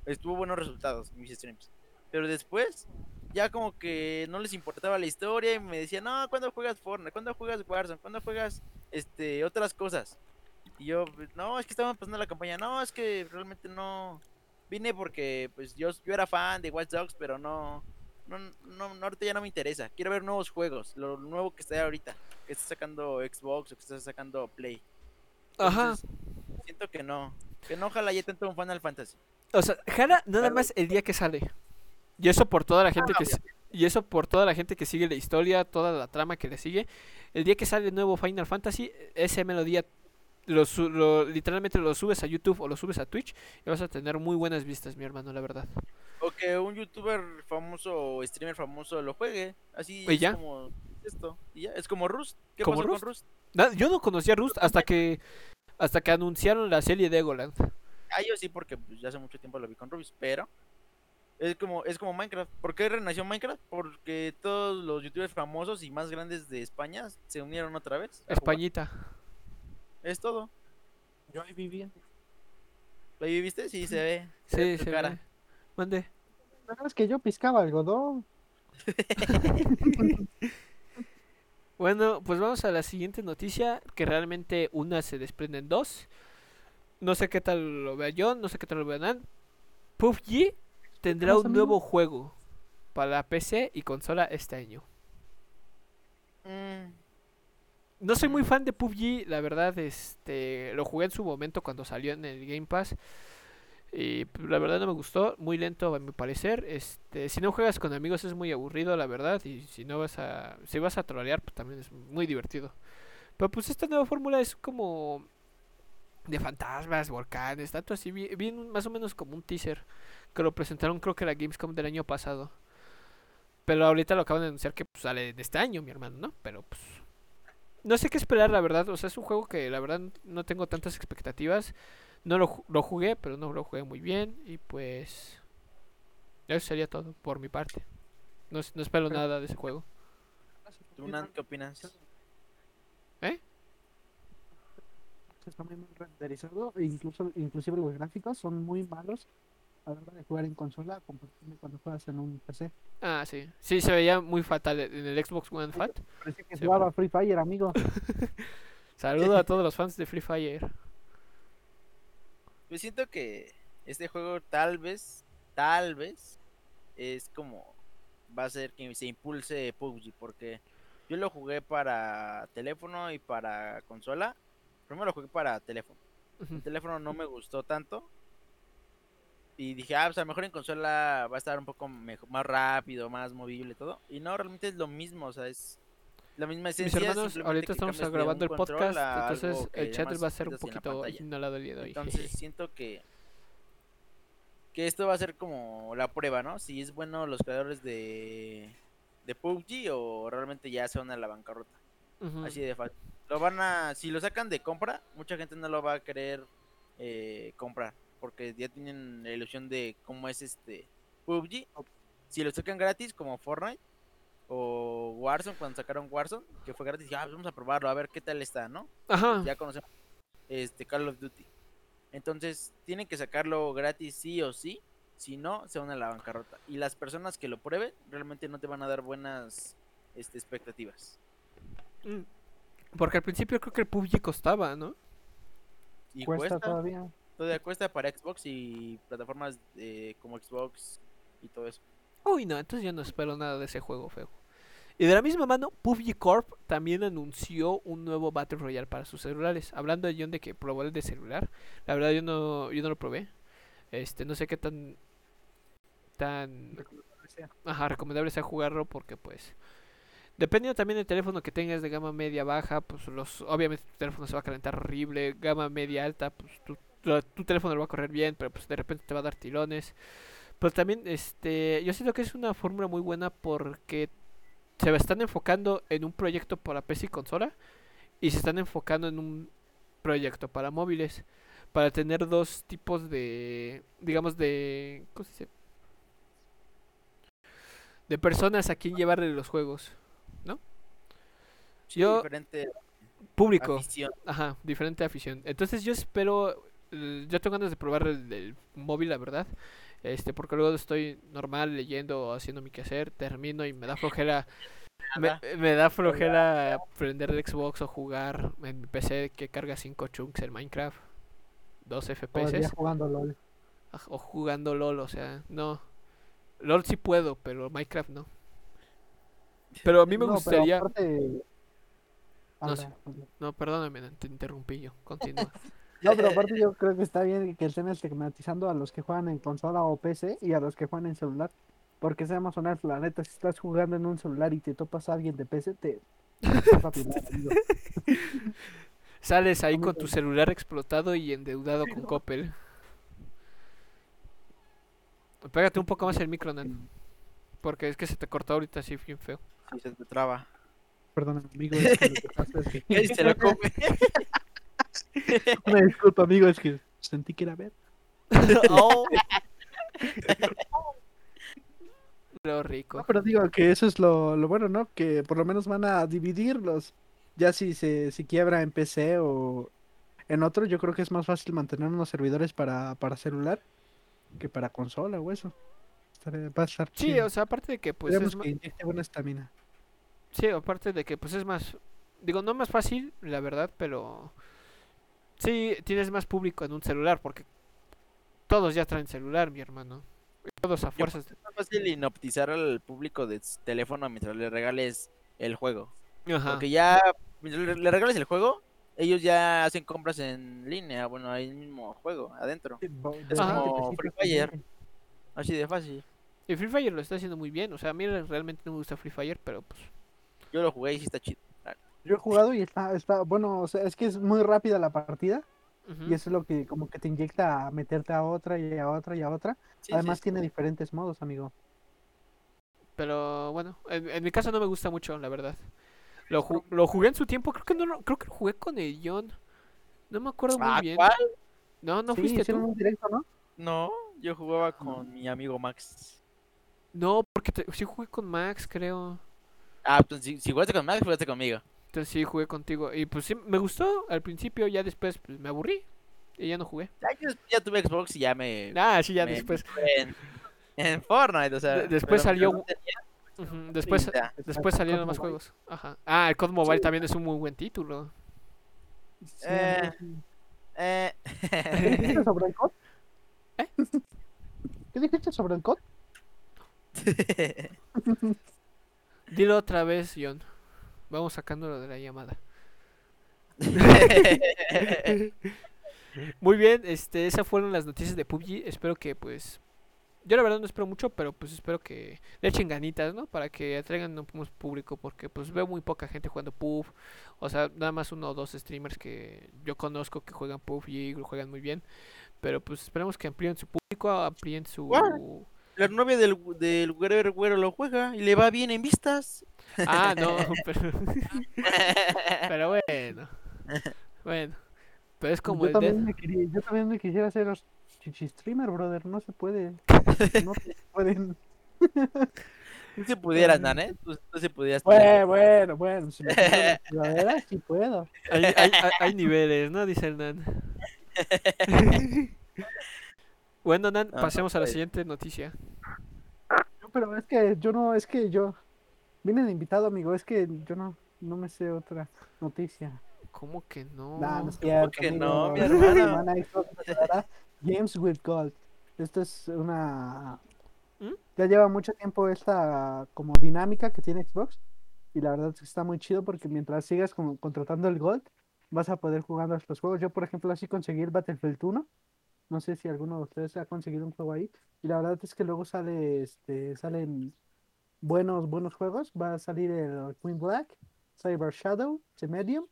estuvo buenos resultados mis streams. Pero después ya como que no les importaba la historia y me decían, no, ¿cuándo juegas Fortnite? ¿Cuándo juegas Warzone? ¿Cuándo juegas este otras cosas? Y yo, no, es que estaban pasando la campaña. No, es que realmente no. Vine porque pues yo, yo era fan de Watch Dogs, pero no, no, no, no, ahorita ya no me interesa. Quiero ver nuevos juegos, lo nuevo que está ahorita, que está sacando Xbox o que está sacando Play. Ajá. Siento que no, que no ojalá ya tanto un Final Fantasy. O sea, jala nada Pero- más el día que sale. Y eso por toda la gente Ah, que y eso por toda la gente que sigue la historia, toda la trama que le sigue. El día que sale el nuevo Final Fantasy, ese melodía lo, literalmente lo subes a YouTube o lo subes a Twitch y vas a tener muy buenas vistas, mi hermano, la verdad. O que un youtuber famoso o streamer famoso lo juegue. Así ¿Y es ya? como esto. Y ya, es como Rust. ¿Qué ¿Como pasó Rust? con Rust? Yo no conocía Rust hasta que hasta que anunciaron la serie de Egoland. Ah, yo sí, porque pues, ya hace mucho tiempo lo vi con Rubius, pero es como, es como Minecraft. ¿Por qué renació Minecraft? Porque todos los youtubers famosos y más grandes de España se unieron otra vez. a jugar. Es todo. Yo ahí vivía. ¿Lo ahí viste? Sí, se ve. se ve Sí, tu se cara. ve. Mande. La verdad es que yo piscaba algodón. Bueno, pues vamos a la siguiente noticia, que realmente una se desprende en dos. No sé qué tal lo vea yo, no sé qué tal lo vea Nan. PUBG tendrá un nuevo juego para PC y consola este año. Mm, No soy muy fan de PUBG, la verdad, este, lo jugué en su momento cuando salió en el Game Pass. Y pues, la verdad no me gustó, muy lento a mi parecer. Este, si no juegas con amigos es muy aburrido, la verdad, y si no vas a si vas a trolear, pues también es muy divertido. Pero pues esta nueva fórmula es como de fantasmas, volcanes, tanto así, un- más o menos como un teaser que lo presentaron creo que en la Gamescom del año pasado. Pero ahorita lo acaban de anunciar que pues, sale de este año, mi hermano, ¿no? Pero pues no sé qué esperar, la verdad. O sea, es un juego que la verdad no tengo tantas expectativas. No lo, ju- lo jugué, pero no lo jugué muy bien. Y pues. Eso sería todo por mi parte. No, no espero Pero- nada de ese juego. ¿Tú, Nan, qué opinas? Está muy mal renderizado. e Incluso, inclusive los gráficos son muy malos a la hora de jugar en consola compartiendo cuando juegas en un PC. Ah, sí. Sí, se veía muy fatal en el Xbox One Fat. Parecía que Sí, jugaba Free Fire, amigo. Saludo a todos los fans de Free Fire. Pues siento que este juego tal vez, tal vez, es como va a ser que se impulse PUBG, porque yo lo jugué para teléfono y para consola. Primero lo jugué para teléfono. El teléfono no me gustó tanto. Y dije, ah, pues a lo mejor en consola va a estar un poco mejo- más rápido, más movible todo. Y no, realmente es lo mismo, o sea, es la misma Mis esencia. hermanos, simplemente ahorita estamos grabando el podcast, entonces el chat va a ser un poquito inhalado el día de hoy. Entonces siento que que esto va a ser como la prueba, ¿no? Si es bueno los creadores de de PUBG o realmente ya se van a la bancarrota. Así de fácil. Lo van a si lo sacan de compra, mucha gente no lo va a querer eh, comprar porque ya tienen la ilusión de cómo es este PUBG. Si lo sacan gratis como Fortnite o Warzone cuando sacaron Warzone, que fue gratis, ya vamos a probarlo a ver qué tal está, ¿no? Ajá. Ya conocemos este Call of Duty. Entonces, tienen que sacarlo gratis sí o sí, si no, se van a la bancarrota. Y las personas que lo prueben realmente no te van a dar buenas este, expectativas. Mm. Porque al principio creo que el PUBG costaba, ¿no? Y Cuesta cuesta, todavía. Todavía cuesta para Xbox y plataformas eh, como Xbox y todo eso. Uy, no, entonces yo no espero nada de ese juego feo. Y de la misma mano, PUBG Corp también anunció un nuevo Battle Royale para sus celulares. Hablando de John de que probó el de celular, la verdad yo no, yo no lo probé. Este, no sé qué tan tan ajá, recomendable sea jugarlo porque pues dependiendo también del teléfono que tengas de gama media baja, pues los obviamente tu teléfono se va a calentar horrible, gama media alta, pues tu, tu- tu teléfono lo va a correr bien, pero pues de repente te va a dar tirones. Pero también este yo siento que es una fórmula muy buena porque se están enfocando en un proyecto para PC y consola y se están enfocando en un proyecto para móviles para tener dos tipos de digamos de ¿cómo se dice? de personas a quien llevarle los juegos Sí, Yo- diferente público afición. ajá diferente afición entonces yo espero eh, yo tengo ganas de probar el móvil la verdad este porque luego estoy normal leyendo o haciendo mi quehacer termino y me da flojera me, me da flojera prender el Xbox o jugar en mi PC que carga 5 chunks en Minecraft 2 Todavía FPS jugando LOL. aj- o jugando LOL, o sea, no. LOL sí puedo, pero Minecraft no. Pero a mí me No, gustaría. aparte- No sé. Habla, habla. No, perdóname, te interrumpí yo. Continúa. No, pero aparte yo creo que está bien que estén estigmatizando a los que juegan en consola o PC y a los que juegan en celular. Porque seamos honestos, la neta, si estás jugando en un celular y te topas a alguien de PC, te vas a pilar, amigo. Sales ahí con tu celular explotado y endeudado con Coppel. Pégate un poco más el micro, Nan. Porque es que se te cortó ahorita así bien feo. Sí, se te traba. Perdón, amigo. es que lo que pasa es que- se lo come. Una disculpa, amigo, es que sentí que era ver. Oh. Lo rico. No, pero digo que eso es lo, lo bueno, ¿no? Que por lo menos van a dividirlos. Ya si se si quiebra en PC o en otro, yo creo que es más fácil mantener unos servidores para, para celular que para consola o eso. Va a estar Sí, chido. o sea, aparte de que pues Esperemos es que inyecte buena estamina. Sí, aparte de que pues es más, digo, no más fácil, la verdad, pero sí tienes más público en un celular porque todos ya traen celular, mi hermano. Todos a fuerzas. Es más fácil inoptizar al público de teléfono mientras le regales el juego. Ajá. Porque ya, mientras le le regales el juego, ellos ya hacen compras en línea. Bueno, hay el mismo juego adentro. Es de como 20 Free Fire. Así de fácil. Y Free Fire lo está haciendo muy bien, o sea, a mí realmente no me gusta Free Fire, pero pues Yo lo jugué y sí está chido. Yo he jugado y está, está, bueno, o sea, es que es muy rápida la partida y eso es lo que como que te inyecta a meterte a otra y a otra y a otra. Sí, Además sí. tiene diferentes modos, amigo. Pero bueno, en, en mi caso no me gusta mucho, la verdad. Lo, ju- lo jugué en su tiempo, creo que no lo- creo que lo jugué con el John. No me acuerdo muy Ah, bien. ¿cuál? No, no sí, fuiste tú. un directo, ¿no? No, yo jugaba con mi amigo Max. No, porque te- sí jugué con Max, creo. Ah, pues si, si jugaste con Max, jugaste conmigo. Entonces sí jugué contigo. Y pues sí, me gustó al principio, ya después pues, me aburrí. Y ya no jugué. Ya, yo ya tuve Xbox y ya me. Ah, sí, ya me después. En, en Fortnite, o sea. De- después salió- no tenía Ujú, Después, 30. después salieron más Mobile. juegos. Ajá. Ah, el COD Mobile también es un muy buen título. Sí, Eh. sí. Eh, ¿Qué dijiste sobre el COD? ¿Eh? ¿Qué dijiste sobre el COD? Dilo otra vez, John. Vamos sacándolo de la llamada. Muy bien, este, esas fueron las noticias de PUBG. Espero que, pues, yo la verdad no espero mucho, pero pues espero que le echen ganitas, ¿no? Para que atraigan un más público, porque pues veo muy poca gente jugando PUBG. O sea, nada más uno o dos streamers que yo conozco que juegan PUBG y juegan muy bien. Pero pues esperemos que amplíen su público, amplíen su... La novia del, del güero, güero lo juega y le va bien en vistas. Ah, no, pero... Pero bueno. Bueno. Pero es como yo, el también Death. me quería, yo también me quisiera hacer chichi streamer, brother. No se puede. No se pueden. Tú sí pudieras, Nan, ¿eh? Tú, tú sí pudieras. Bueno, bueno, bueno. Si me la sudadera, sí puedo. Hay, hay- hay- hay niveles, ¿no? Dice el Nan. Bueno, Nan, No, pasemos a la siguiente noticia. No, pero es que yo no, es que yo vine de invitado, amigo. Es que yo no, no me sé otra noticia. ¿Cómo que no? Nah, no es cierto, que no, mi presentará Games with Gold. Esto es una. ¿Mm? Ya lleva mucho tiempo esta como dinámica que tiene Xbox. Y la verdad es que está muy chido porque mientras sigas como contratando el Gold, vas a poder jugar estos juegos. Yo, por ejemplo, así conseguí el Battlefield 1. No sé si alguno de ustedes ha conseguido un juego ahí. Y la verdad es que luego sale, este, salen buenos, buenos juegos. Va a salir el Queen Black, Cyber Shadow, The Medium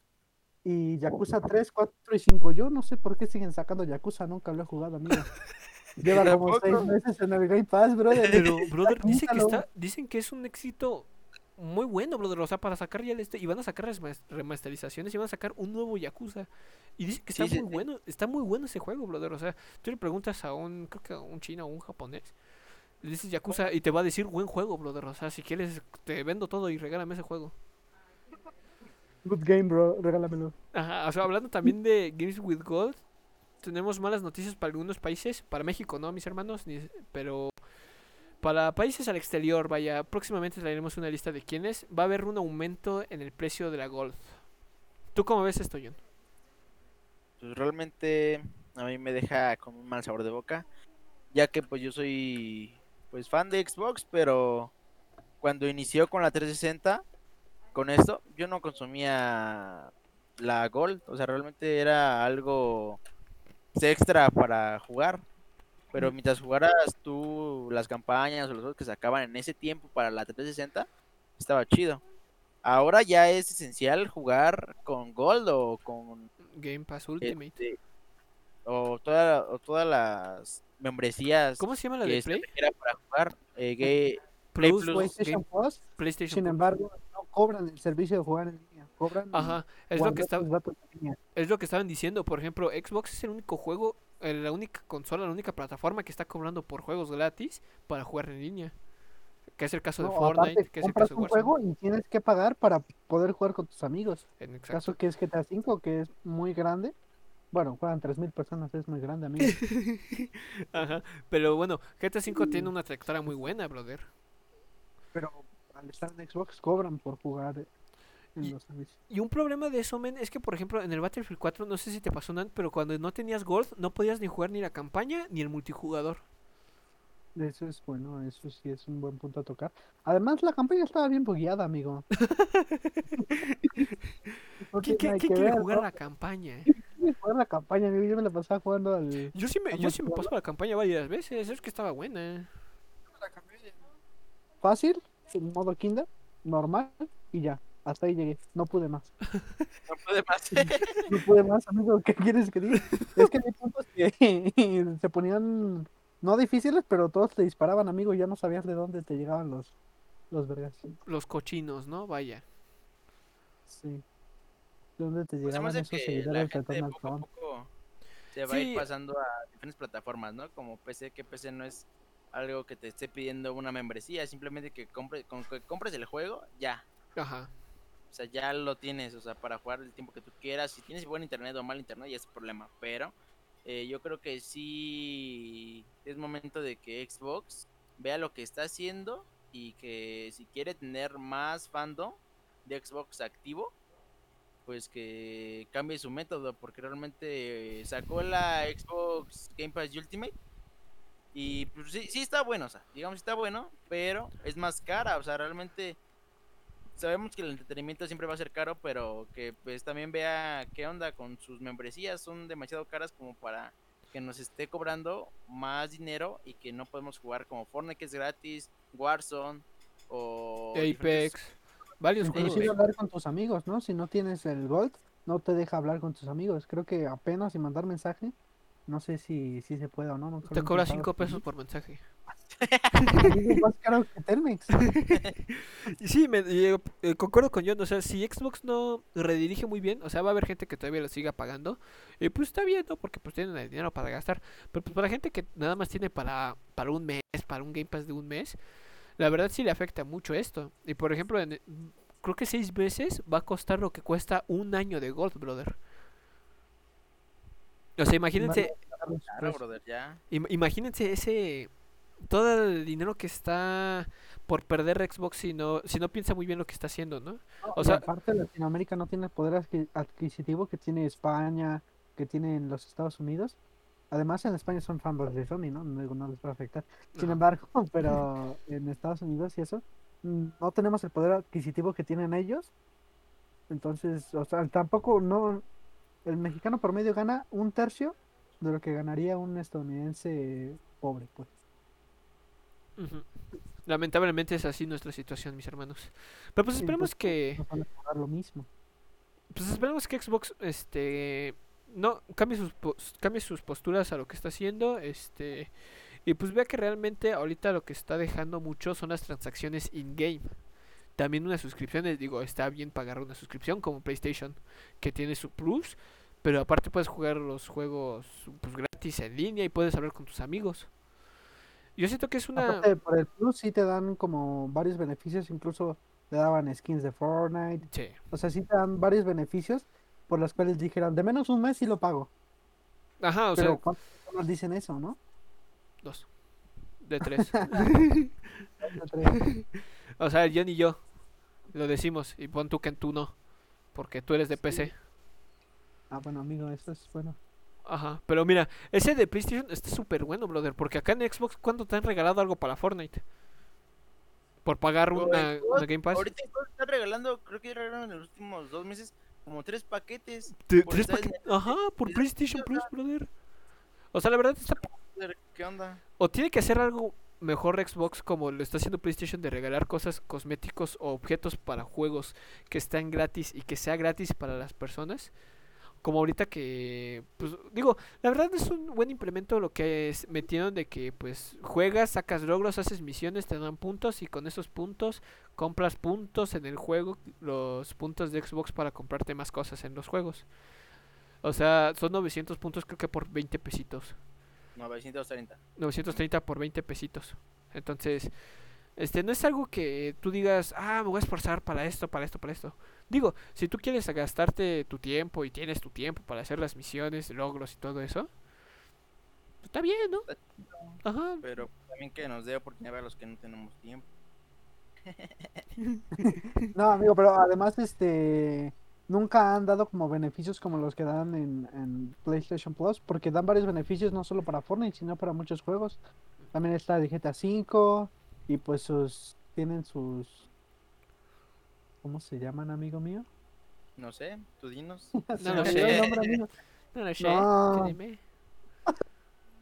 y Yakuza 3, 4 y 5. Yo no sé por qué siguen sacando Yakuza, nunca lo he jugado, amigo. Lleva como Tampoco. 6 meses en el Game Pass, brother. Pero, brother, dice que está, dicen que es un éxito muy bueno, brother. O sea, para sacar ya el este. Y van a sacar remasterizaciones y van a sacar un nuevo Yakuza. Y dicen que está sí, muy sí. bueno. Está muy bueno ese juego, brother. O sea, tú le preguntas a un, creo que a un chino o un japonés. Le dices Yakuza y te va a decir buen juego, brother. O sea, si quieres, te vendo todo y regálame ese juego. Good game, bro. Regálamelo. Ajá, o sea, hablando también de Games with Gold, tenemos malas noticias para algunos países, para México no, mis hermanos, ni- pero para países al exterior, vaya, próximamente traeremos una lista de quiénes, va a haber un aumento en el precio de la Gold. ¿Tú cómo ves esto, John? Pues realmente a mí me deja con un mal sabor de boca, ya que pues yo soy pues fan de Xbox, pero cuando inició con la 360, con esto, yo no consumía la Gold, o sea, realmente era algo extra para jugar. Pero mientras jugaras tú las campañas o los juegos que sacaban en ese tiempo para la 360, estaba chido. Ahora ya es esencial jugar con Gold o con Game Pass Ultimate. este, o, toda- o todas las membresías ¿Cómo se llama la de Play? requiera para jugar. eh, Play Plus, PlayStation Game- Plus, PlayStation sin Plus. embargo, no cobran el servicio de jugar en línea. Cobran Ajá, es lo que línea. es lo que estaban diciendo, por ejemplo, Xbox es el único juego, la única consola, la única plataforma que está cobrando por juegos gratis para jugar en línea. Que es el caso de Fortnite, aparte, que es el caso de un juego y tienes que pagar para poder jugar con tus amigos. En exacto. caso que es GTA V, que es muy grande. Bueno, juegan 3.000 personas, es muy grande, amigo. Ajá. Pero bueno, GTA V tiene una trayectoria muy buena, brother. Pero al estar en Xbox cobran por jugar en Y- los servicios. Y un problema de eso, men, es que por ejemplo en el Battlefield 4, no sé si te pasó, Nan, pero cuando no tenías Gold, no podías ni jugar ni la campaña ni el multijugador. Eso es bueno, eso sí es un buen punto a tocar. Además, la campaña estaba bien bugueada, amigo. No ¿Quién, tiene quién- nada quién que quiere ver, jugar ¿no? la campaña? Quiere jugar la campaña, amigo. Yo me la pasaba jugando al. Yo sí me, yo ¿Cómo sí me paso la campaña varias veces, es que estaba buena. Fácil, en modo Kinder, normal, y ya. Hasta ahí llegué. No pude más. no puede más. No pude más, amigo. ¿Qué quieres que diga? Es que hay puntos que se ponían no difíciles, pero todos te disparaban, amigo, y ya no sabías de dónde te llegaban los, los vergas. Los cochinos, ¿no? Vaya. Sí. ¿De dónde te Pues llegaban hace esos que seguidores Donald poco a poco se va a ir pasando a diferentes plataformas, ¿no? Como PC, que PC no es algo que te esté pidiendo una membresía, simplemente que compres, con que compres el juego, ya. Ajá. O sea, ya lo tienes, o sea, para jugar el tiempo que tú quieras. Si tienes buen internet o mal internet, ya es problema. Pero eh, yo creo que sí es momento de que Xbox vea lo que está haciendo y que si quiere tener más fandom de Xbox activo, pues que cambie su método, porque realmente sacó la Xbox Game Pass Ultimate. Y pues sí, sí está bueno, o sea, digamos está bueno, pero es más cara, o sea, realmente sabemos que el entretenimiento siempre va a ser caro, pero que pues también vea qué onda con sus membresías, son demasiado caras como para que nos esté cobrando más dinero y que no podemos jugar como Fortnite que es gratis, Warzone o Apex. Varios juegos. Inclusive hablar con tus amigos, ¿no? Si no tienes el Gold, no te deja hablar con tus amigos. Creo que apenas y mandar mensaje, no sé si, si se puede o no. Te cobra intentado, 5 pero pesos por mensaje. Es más caro que Telmex. Y sí, me, y, eh, eh, concuerdo con John. O sea, si Xbox no redirige muy bien, o sea, va a haber gente que todavía lo siga pagando. Y pues está bien, ¿no? Porque pues tienen el dinero para gastar. Pero pues para gente que nada más tiene para, para un mes, para un Game Pass de un mes, la verdad sí le afecta mucho esto. Y por ejemplo, en- creo que seis veces va a costar lo que cuesta un año de Gold, brother. O sea, imagínense, Carlos, Claro, brother, ya. im- imagínense ese todo el dinero que está por perder Xbox si no si no piensa muy bien lo que está haciendo, ¿no? o sea- aparte Latinoamérica no tiene el poder adqui- adquisitivo que tiene España, que tienen los Estados Unidos. Además en España son fanboys de Sony, ¿no? No, no les va a afectar. Sin embargo, pero en Estados Unidos y eso, mm, no tenemos el poder adquisitivo que tienen ellos. Entonces, o sea, tampoco no. El mexicano promedio gana un tercio de lo que ganaría un estadounidense pobre, pues. Lamentablemente es así nuestra situación, mis hermanos. Pero pues Sí, esperemos pues, que Nos van a lo mismo. pues esperemos que Xbox este no cambie sus cambie sus posturas a lo que está haciendo, este y pues vea que realmente ahorita lo que está dejando mucho son las transacciones in game. También unas suscripciones, digo, está bien pagar una suscripción como PlayStation que tiene su plus, pero aparte puedes jugar los juegos pues gratis en línea y puedes hablar con tus amigos. Yo siento que es una Aparte, por el Plus sí te dan como varios beneficios, incluso te daban skins de Fortnite. sí. O sea, sí te dan varios beneficios por los cuales dijeron, de menos un mes sí lo pago. Ajá, o Pero sea, ¿cuántas personas dicen eso, no? dos de tres. De tres. O sea, yo ni yo lo decimos y pon tú que tú no, porque tú eres de Sí. PC. ah, bueno, amigo, eso es bueno. Ajá, pero mira, ese de PlayStation está súper bueno, brother, porque acá en Xbox, ¿cuándo te han regalado algo para Fortnite? Por pagar Bro, una, una Game Pass. Ahorita están regalando, creo que regalaron en los últimos dos meses como tres paquetes. Tres estar en paquet- Ajá, por PlayStation Plus, brother. O sea, la verdad está... ¿Qué onda? O tiene que hacer algo mejor Xbox como lo está haciendo PlayStation de regalar cosas cosméticos o objetos para juegos que están gratis y que sea gratis para las personas. Como ahorita que, pues digo, la verdad es un buen implemento lo que es, metieron de que pues juegas, sacas logros, haces misiones, te dan puntos y con esos puntos compras puntos en el juego, los puntos de Xbox para comprarte más cosas en los juegos. O sea, son 900 puntos creo que por 20 pesitos. 930. 930 por 20 pesitos. Entonces, este no es algo que tú digas, ah, me voy a esforzar para esto, para esto, para esto. Digo, si tú quieres gastarte tu tiempo y tienes tu tiempo para hacer las misiones, logros y todo eso, pues, está bien, ¿no? Ajá. Pero también que nos dé oportunidad a los que no tenemos tiempo. No, amigo, pero además, este, nunca han dado como beneficios como los que dan en, en PlayStation Plus, porque dan varios beneficios no solo para Fortnite, sino para muchos juegos. También está el GTA V y pues sus, tienen sus, ¿cómo se llaman, amigo mío? No sé, tú dinos. Se lo sé. No lo sé, No. dime.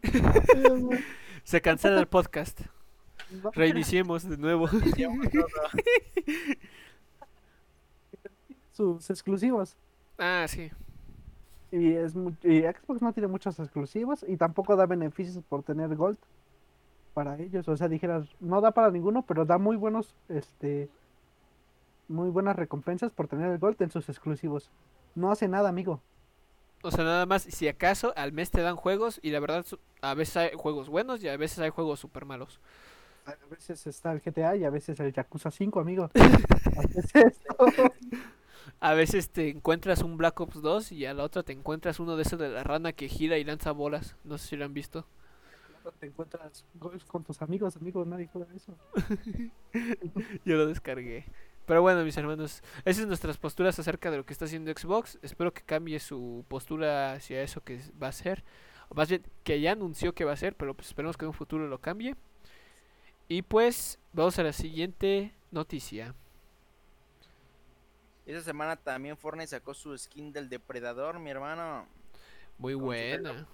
Se cancela el podcast. No, Reiniciemos de nuevo. Sus exclusivos. Ah, sí. Y, es y Xbox no tiene muchos exclusivos y tampoco da beneficios por tener Gold para ellos. O sea, dijeras, no da para ninguno, pero da muy buenos, este, muy buenas recompensas por tener el Gold en sus exclusivos. No hace nada, amigo. O sea, nada más, si acaso al mes te dan juegos y la verdad a veces hay juegos buenos y a veces hay juegos súper malos. A veces está el GTA y a veces el Yakuza 5, amigo. Así es esto. A veces te encuentras un Black Ops 2 y a la otra te encuentras uno de esos de la rana que gira y lanza bolas. No sé si lo han visto. Te encuentras golf con tus amigos, amigos, nadie juega eso. Yo lo descargué. Pero bueno, mis hermanos, esas son nuestras posturas acerca de lo que está haciendo Xbox. Espero que cambie su postura hacia eso que va a ser. O más bien, que ya anunció que va a ser, pero pues esperemos que en un futuro lo cambie. Y pues, vamos a la siguiente noticia. Esta semana también Fortnite sacó su skin del depredador, mi hermano. Muy buena.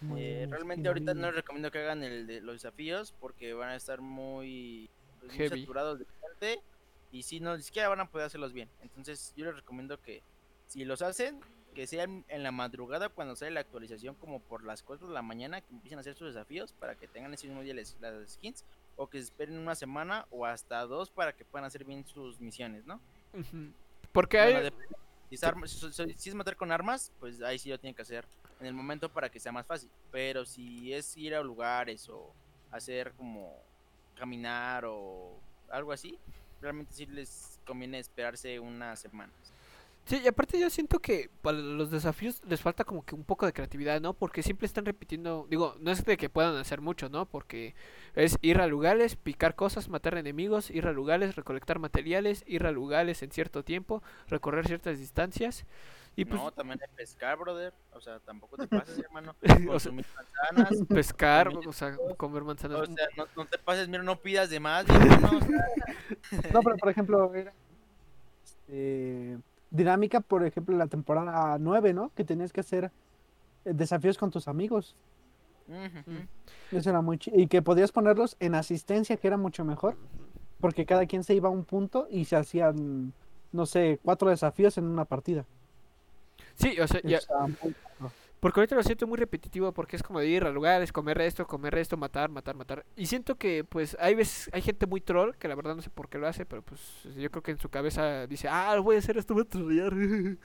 Muy Eh, realmente ahorita no les recomiendo que hagan el de los desafíos porque van a estar muy, pues, muy saturados de y si no, ni siquiera van a poder hacerlos bien. Entonces yo les recomiendo que si los hacen, que sean en la madrugada cuando sale la actualización como por las 4 de la mañana que empiecen a hacer sus desafíos para que tengan ese mismo día les- las skins o que esperen una semana o hasta dos para que puedan hacer bien sus misiones, ¿no? Porque hay... depende. si, es arma- si- si- si es matar con armas, pues ahí sí lo tienen que hacer en el momento para que sea más fácil. Pero si es ir a lugares o hacer como caminar o algo así, realmente sí les conviene esperarse unas semanas. Sí, y aparte yo siento que para los desafíos les falta como que un poco de creatividad, ¿no? Porque siempre están repitiendo, digo, no es de que puedan hacer mucho, ¿no? Porque es ir a lugares, picar cosas, matar enemigos, ir a lugares, recolectar materiales, ir a lugares en cierto tiempo, recorrer ciertas distancias. Y pues no, también hay pescar, brother. O sea, tampoco te pases, hermano. O sea, Consumir manzanas. pescar, o sea, comer manzanas. O sea, no, no te pases, mira, no pidas de más, o sea, No, pero por ejemplo, era este, dinámica, por ejemplo, la temporada 9, ¿no? Que tenías que hacer eh, desafíos con tus amigos. Mm. Eso era muy chi- Y que podías ponerlos en asistencia, que era mucho mejor. Porque cada quien se iba a un punto y se hacían, no sé, cuatro desafíos en una partida. Sí, o sea, ya, Porque ahorita lo siento muy repetitivo porque es como de ir a lugares, comer esto, comer esto, matar, matar, matar. Y siento que pues hay veces, hay gente muy troll que la verdad no sé por qué lo hace, pero pues yo creo que en su cabeza dice, ah, voy a hacer esto, voy a trollear.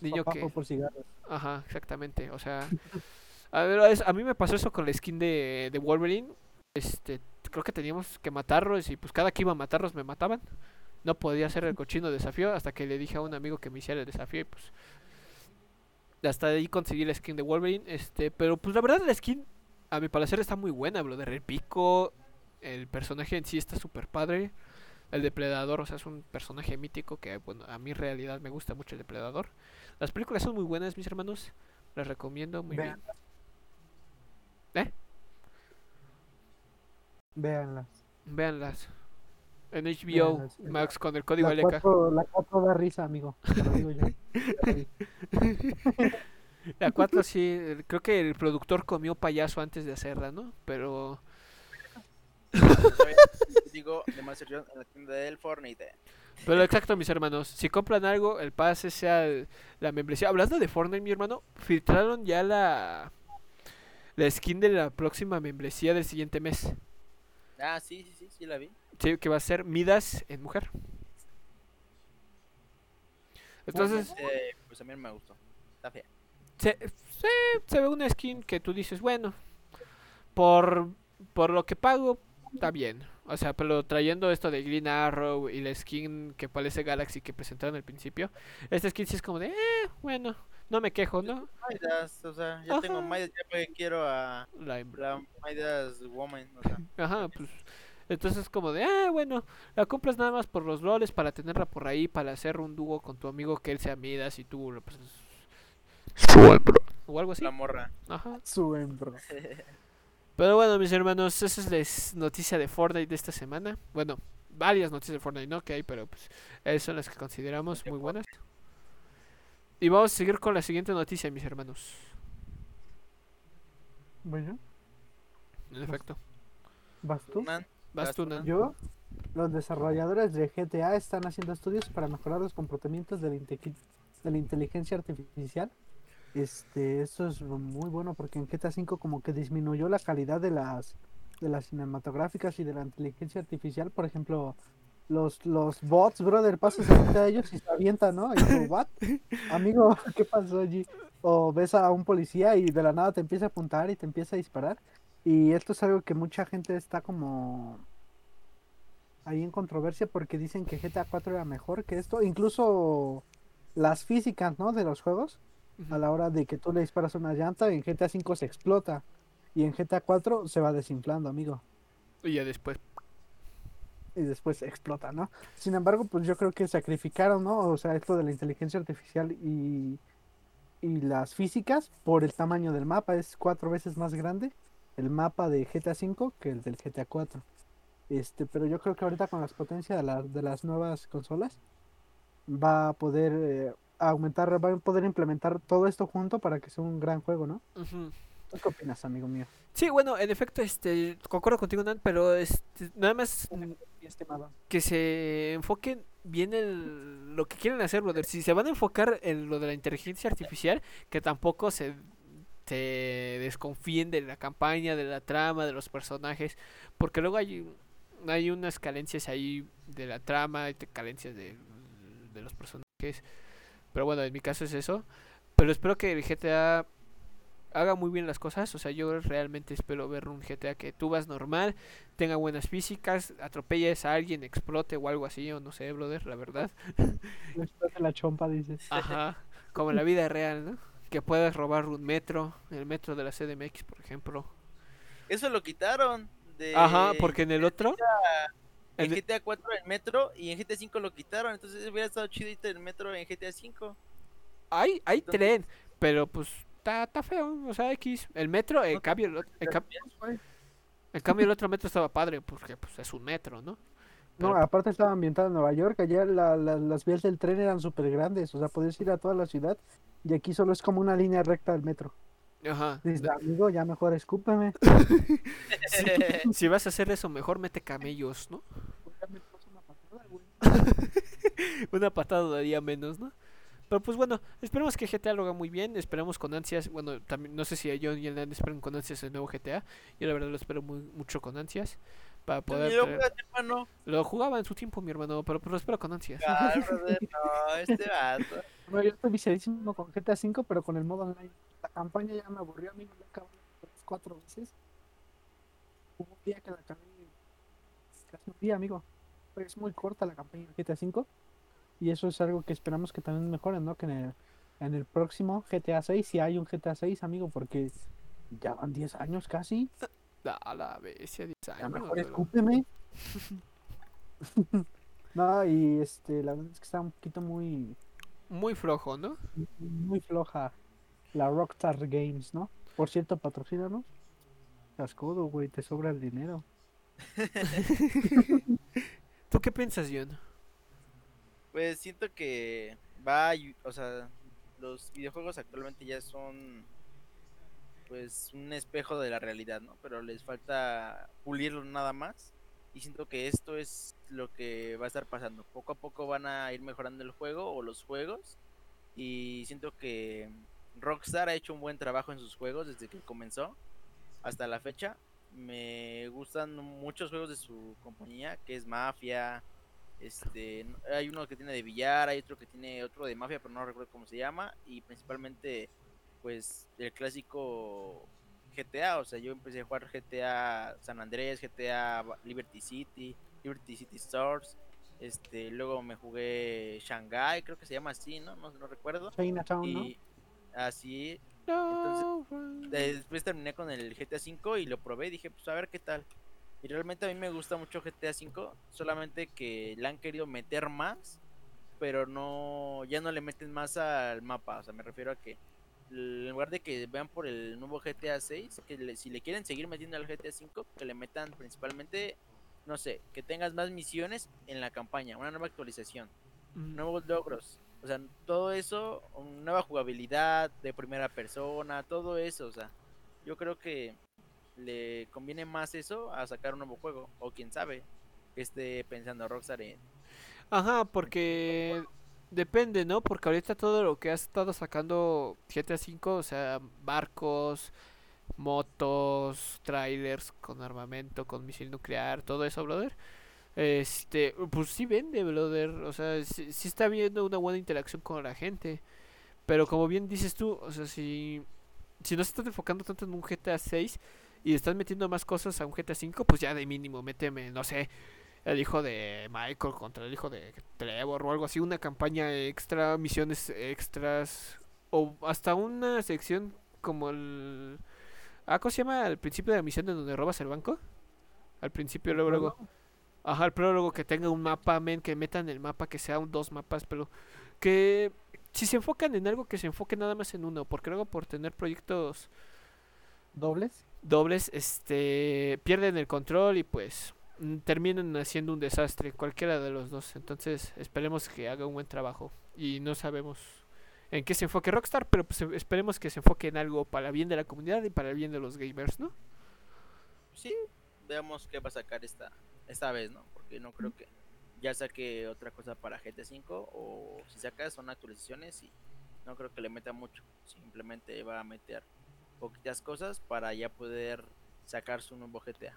Niño que... por cigarros. Ajá, exactamente. O sea, a, ver, es- a mí me pasó eso con la skin de, de Wolverine. Este, creo que teníamos que matarlos y pues cada que iba a matarlos me mataban. No podía hacer el cochino desafío hasta que le dije a un amigo que me hiciera el desafío y pues hasta ahí conseguí la skin de Wolverine. Este, pero pues la verdad la skin a mi parecer está muy buena, bro. De el pico, el personaje en sí está súper padre. El depredador, o sea, es un personaje mítico que, bueno, a en realidad me gusta mucho el depredador. Las películas son muy buenas, mis hermanos. Las recomiendo muy Vean. bien. ¿Eh? Véanlas. Véanlas. En HBO. Max con el código La LK. 4, la 4 da risa, amigo. te lo digo yo. La 4 sí, creo que el productor comió payaso antes de hacerla, ¿no? Pero Digo, de Master John en la tienda del Fortnite. pero exacto, mis hermanos, si compran algo, el pase sea la membresía. Hablando de Fortnite, mi hermano, filtraron ya la la skin de la próxima membresía del siguiente mes. Ah, sí, sí, sí, sí la vi. Sí, que va a ser Midas en mujer. Entonces, Eh, pues a mí me gustó. Está fea. se, se, se ve una skin que tú dices, bueno, por, por lo que pago, está bien. O sea, pero trayendo esto de Green Arrow y la skin que parece Galaxy que presentaron al principio, esta skin sí es como de, eh, bueno, no me quejo, ¿no? Midas, o sea, ya tengo Ajá. Midas, ya porque quiero a La hembra. la Midas Woman, o sea. Ajá, pues. Entonces como de, ah, bueno, la compras nada más por los roles para tenerla por ahí, para hacer un dúo con tu amigo que él sea Midas y tú, pues, o algo así. La morra. Ajá. Bro. Pero bueno, mis hermanos, esa es la noticia de Fortnite de esta semana. Bueno, varias noticias de Fortnite, ¿no? Que hay, pero pues esas son las que consideramos muy buenas. Y vamos a seguir con la siguiente noticia, mis hermanos. Bueno, En efecto. ¿vas tú? Nan, Vas tú, Nan. Yo, los desarrolladores de GTA están haciendo estudios para mejorar los comportamientos de la, de la inteligencia artificial. Este, esto es muy bueno porque en GTA V como que disminuyó la calidad de las de las cinematográficas y de la inteligencia artificial. Por ejemplo, los, los bots, brother, pasas frente a ellos y se avientan, ¿no? Y tú, ¿what? Amigo, ¿qué pasó allí? O ves a un policía y de la nada te empieza a apuntar y te empieza a disparar. Y esto es algo que mucha gente está como ahí en controversia porque dicen que GTA 4 era mejor que esto. Incluso las físicas, ¿no? De los juegos, a la hora de que tú le disparas una llanta, en GTA 5 se explota. Y en GTA 4 se va desinflando, amigo. Y ya después. Y después explota, ¿no? Sin embargo, pues yo creo que sacrificaron, ¿no? O sea, esto de la inteligencia artificial y, y las físicas por el tamaño del mapa. Es cuatro veces más grande el mapa de GTA V que el del GTA 4. Este, pero yo creo que ahorita con las potencias de, la- de las nuevas consolas va a poder eh, aumentar, va a poder implementar todo esto junto para que sea un gran juego, ¿no? ¿Tú qué opinas, amigo mío? Sí, bueno, en efecto, este, concuerdo contigo, Nan, pero este, nada más estimado. que se enfoquen bien en lo que quieren hacer, brother. Si se van a enfocar en lo de la inteligencia artificial, que tampoco se, se desconfíen de la campaña, de la trama, de los personajes, porque luego hay, hay unas carencias ahí de la trama, hay carencias de, de los personajes. Pero bueno, en mi caso es eso. Pero espero que el GTA haga muy bien las cosas. O sea, yo realmente espero ver un GTA que tú vas normal, tenga buenas físicas, atropelles a alguien, explote o algo así, o no sé, brother, la verdad. Le explota la chompa, dices. Ajá, como en la vida real, ¿no? Que puedas robar un metro, el metro de la CDMX, por ejemplo. Eso lo quitaron. De... Ajá, porque en el otro... En el- GTA 4 el metro y en GTA 5 lo quitaron. Entonces hubiera estado chido irte el metro en GTA 5. Hay, hay Entonces- tren, pero pues está, feo, o sea, X. El metro, en No cambio, el, cam- en cambio el otro metro estaba padre, porque pues es un metro, ¿no? No, Pero- aparte estaba ambientada en Nueva York, allá la- la- las vías del tren eran súper grandes, o sea, podías ir a toda la ciudad y aquí solo es como una línea recta del metro. Ajá. Dices, amigo, ya mejor escúpeme. Si vas a hacer eso, mejor mete camellos, ¿no? Una patada, güey. Una patada daría menos, ¿no? Pero pues bueno, esperemos que GTA lo haga muy bien, esperamos con ansias, bueno, también no sé si yo y el Nan esperan con ansias el nuevo GTA, yo la verdad lo espero muy, mucho con ansias para poder hermano. Lo jugaba en su tiempo mi hermano, pero pues lo espero con ansias. Brother, no, este vato. Bueno, yo estoy viciadísimo con GTA V, pero con el modo online. La campaña ya me aburrió, a mí me la acabé tres, cuatro veces. Hubo un día que la acabé casi un día, amigo. Pero es muy corta la campaña de GTA V. Y eso es algo que esperamos que también mejoren, ¿no? Que en el, en el próximo GTA 6, si hay un GTA 6, amigo, porque ya van 10 años casi. A la bestia, 10 A años. lo mejor escúpeme. no, y este, la verdad es que está un poquito muy, Muy flojo, ¿no? muy floja la Rockstar Games, ¿no? Por cierto, patrocínanos. Cascudo, güey, te sobra el dinero. ¿Tú qué piensas, John? Pues siento que va, a o sea, los videojuegos actualmente ya son pues un espejo de la realidad, ¿no? Pero les falta pulirlo nada más. Y siento que esto es lo que va a estar pasando. Poco a poco van a ir mejorando el juego o los juegos. Y siento que Rockstar ha hecho un buen trabajo en sus juegos desde que comenzó hasta la fecha. Me gustan muchos juegos de su compañía, que es Mafia, este, hay uno que tiene de billar, hay otro que tiene otro de mafia, pero no recuerdo cómo se llama. Y principalmente, pues, el clásico GTA. O sea, yo empecé a jugar GTA San Andrés, GTA Liberty City, Liberty City Stars. Este, luego me jugué Shanghai, creo que se llama así, ¿no? No, no recuerdo. Chinatown, ¿no? Y así, No, de- después terminé con el GTA V y lo probé y dije, pues a ver qué tal. Y realmente a mí me gusta mucho GTA V, solamente que le han querido meter más, pero no, ya no le meten más al mapa. O sea, me refiero a que en lugar de que vean por el nuevo GTA 6, que le- si le quieren seguir metiendo al GTA 5, que le metan principalmente, no sé, que tengas más misiones en la campaña, una nueva actualización Mm, nuevos logros. O sea, todo eso, una nueva jugabilidad de primera persona, todo eso, o sea, yo creo que le conviene más eso a sacar un nuevo juego, o quién sabe, que esté pensando Rockstar en... Ajá, porque depende, ¿no? Porque ahorita todo lo que ha estado sacando GTA V, o sea, barcos, motos, trailers con armamento, con misil nuclear, todo eso, brother. Este, pues sí vende, brother. O sea, sí, sí está viendo una buena interacción con la gente. Pero como bien dices tú, o sea, si, si no se están enfocando tanto en un GTA 6 y están metiendo más cosas a un GTA 5, pues ya de mínimo, méteme, no sé, el hijo de Michael contra el hijo de Trevor o algo así, una campaña extra, misiones extras o hasta una sección como el... Ah, ¿cómo se llama? Al principio de la misión en donde robas el banco. Al principio, luego, luego. Ajá, el prólogo que tenga un mapa, men, que metan el mapa, que sea un dos mapas, pero que si se enfocan en algo, que se enfoque nada más en uno, porque luego por tener proyectos ¿Dobles? dobles, este, pierden el control y pues terminan haciendo un desastre, cualquiera de los dos. Entonces, esperemos que haga un buen trabajo y no sabemos en qué se enfoque Rockstar, pero pues esperemos que se enfoque en algo para el bien de la comunidad y para el bien de los gamers, ¿no? Sí, veamos qué va a sacar esta, esta vez, ¿no? Porque no creo que ya saque otra cosa para GTA V, o si saca son actualizaciones y no creo que le meta mucho, simplemente va a meter poquitas cosas para ya poder sacar su nuevo GTA.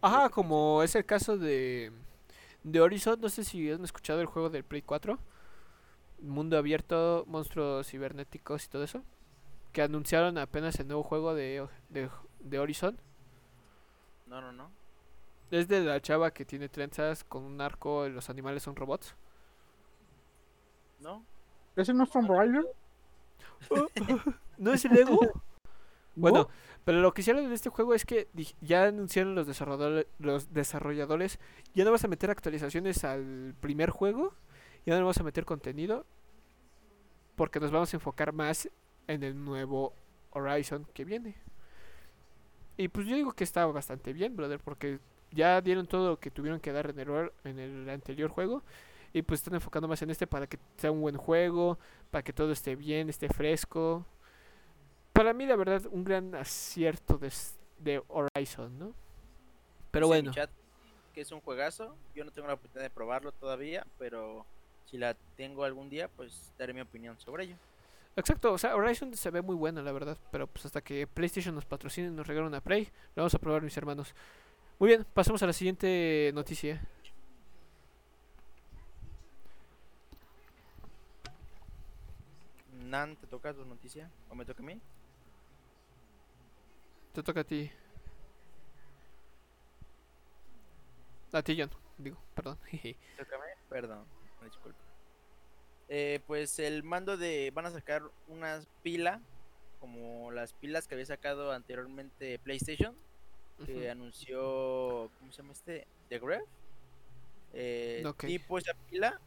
Ajá, como es el caso de, de Horizon, no sé si han escuchado el juego del Play 4, mundo abierto, monstruos cibernéticos y todo eso, que anunciaron apenas el nuevo juego de, de, de Horizon. No, no, no. Es de la chava que tiene trenzas con un arco y los animales son robots. ¿No? ¿Ese no es Tomb Raider? ¿No es el Lego? Bueno, ¿No? Pero lo que hicieron en este juego es que ya anunciaron los desarrolladores, los desarrolladores, ya no vas a meter actualizaciones al primer juego, ya no vas a meter contenido, porque nos vamos a enfocar más en el nuevo Horizon que viene. Y pues yo digo que está bastante bien, brother, porque ya dieron todo lo que tuvieron que dar en el, en el anterior juego. Y pues están enfocando más en este para que sea un buen juego, para que todo esté bien, esté fresco. Para mí, la verdad, un gran acierto de, de Horizon, ¿no? Pero bueno, chat que es un juegazo. Yo no tengo la oportunidad de probarlo todavía, pero si la tengo algún día, pues daré mi opinión sobre ello. exacto, o sea, Horizon se ve muy bueno, la verdad. Pero pues hasta que PlayStation nos patrocine y nos regale una Play, lo vamos a probar, mis hermanos. Muy bien, pasamos a la siguiente noticia. Nan, ¿te toca tu noticia? ¿O me toca a mí? Te toca a ti. A ti, John. Digo, perdón. Tócame, perdón, me disculpo. Eh, pues el mando de. Van a sacar unas pilas, como las pilas que había sacado anteriormente PlayStation, que anunció. ¿Cómo se llama este? The Graph. Eh, Ok. Tipo esa pila,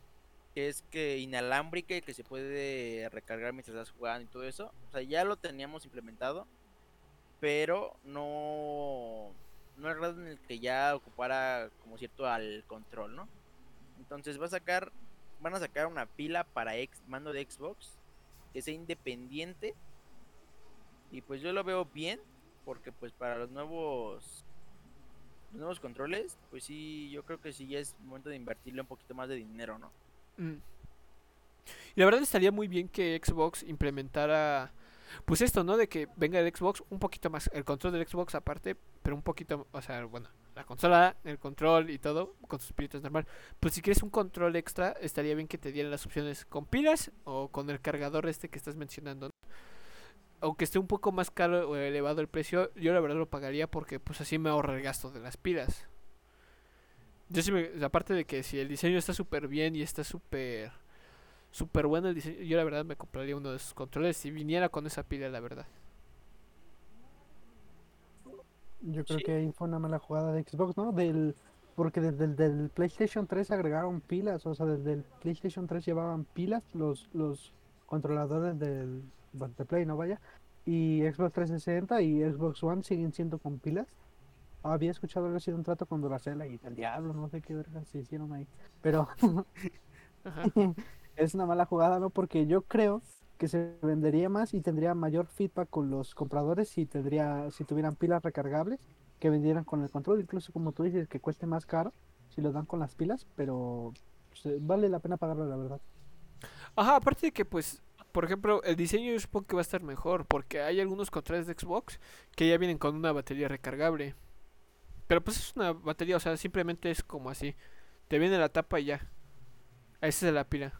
que es que inalámbrica y que se puede recargar mientras estás jugando y todo eso. O sea, ya lo teníamos implementado, pero no. No grado en el que ya ocupara como cierto al control, ¿no? Entonces va a sacar, van a sacar una pila para ex, mando de Xbox que sea independiente. Y pues yo lo veo bien, porque pues para los nuevos los nuevos controles, pues sí, yo creo que sí ya es momento de invertirle un poquito más de dinero, ¿no? Mm. La verdad estaría muy bien que Xbox implementara, pues esto, ¿no? De que venga el Xbox un poquito más, el control del Xbox aparte, pero un poquito, o sea, bueno, la consola, el control y todo, con sus pilitas normal. Pues si quieres un control extra, estaría bien que te dieran las opciones con pilas o con el cargador este que estás mencionando. ¿no? Aunque esté un poco más caro o elevado el precio, yo la verdad lo pagaría porque pues así me ahorra el gasto de las pilas. Yo sí me, aparte de que si el diseño está súper bien y está súper súper bueno el diseño, yo la verdad me compraría uno de esos controles si viniera con esa pila, la verdad. Yo creo Sí. que ahí fue una mala jugada de Xbox, ¿no? Del, porque desde el del PlayStation 3 agregaron pilas, o sea, desde el PlayStation 3 llevaban pilas los, los controladores del de Play, no vaya. Y Xbox 360 y Xbox One siguen siendo con pilas. Había escuchado algo así de un trato con Duracell y el diablo, no sé qué verga se hicieron ahí. Pero Ajá. es una mala jugada, ¿no? Porque yo creo que se vendería más y tendría mayor feedback con los compradores si tendría, si tuvieran pilas recargables que vendieran con el control, incluso como tú dices, que cueste más caro si lo dan con las pilas, pero pues, eh, vale la pena pagarlo, la verdad. Ajá, aparte de que pues, por ejemplo, el diseño yo supongo que va a estar mejor porque hay algunos controles de Xbox que ya vienen con una batería recargable. Pero pues es una batería, o sea, simplemente es como así. Te viene la tapa y ya. Esa es la pila.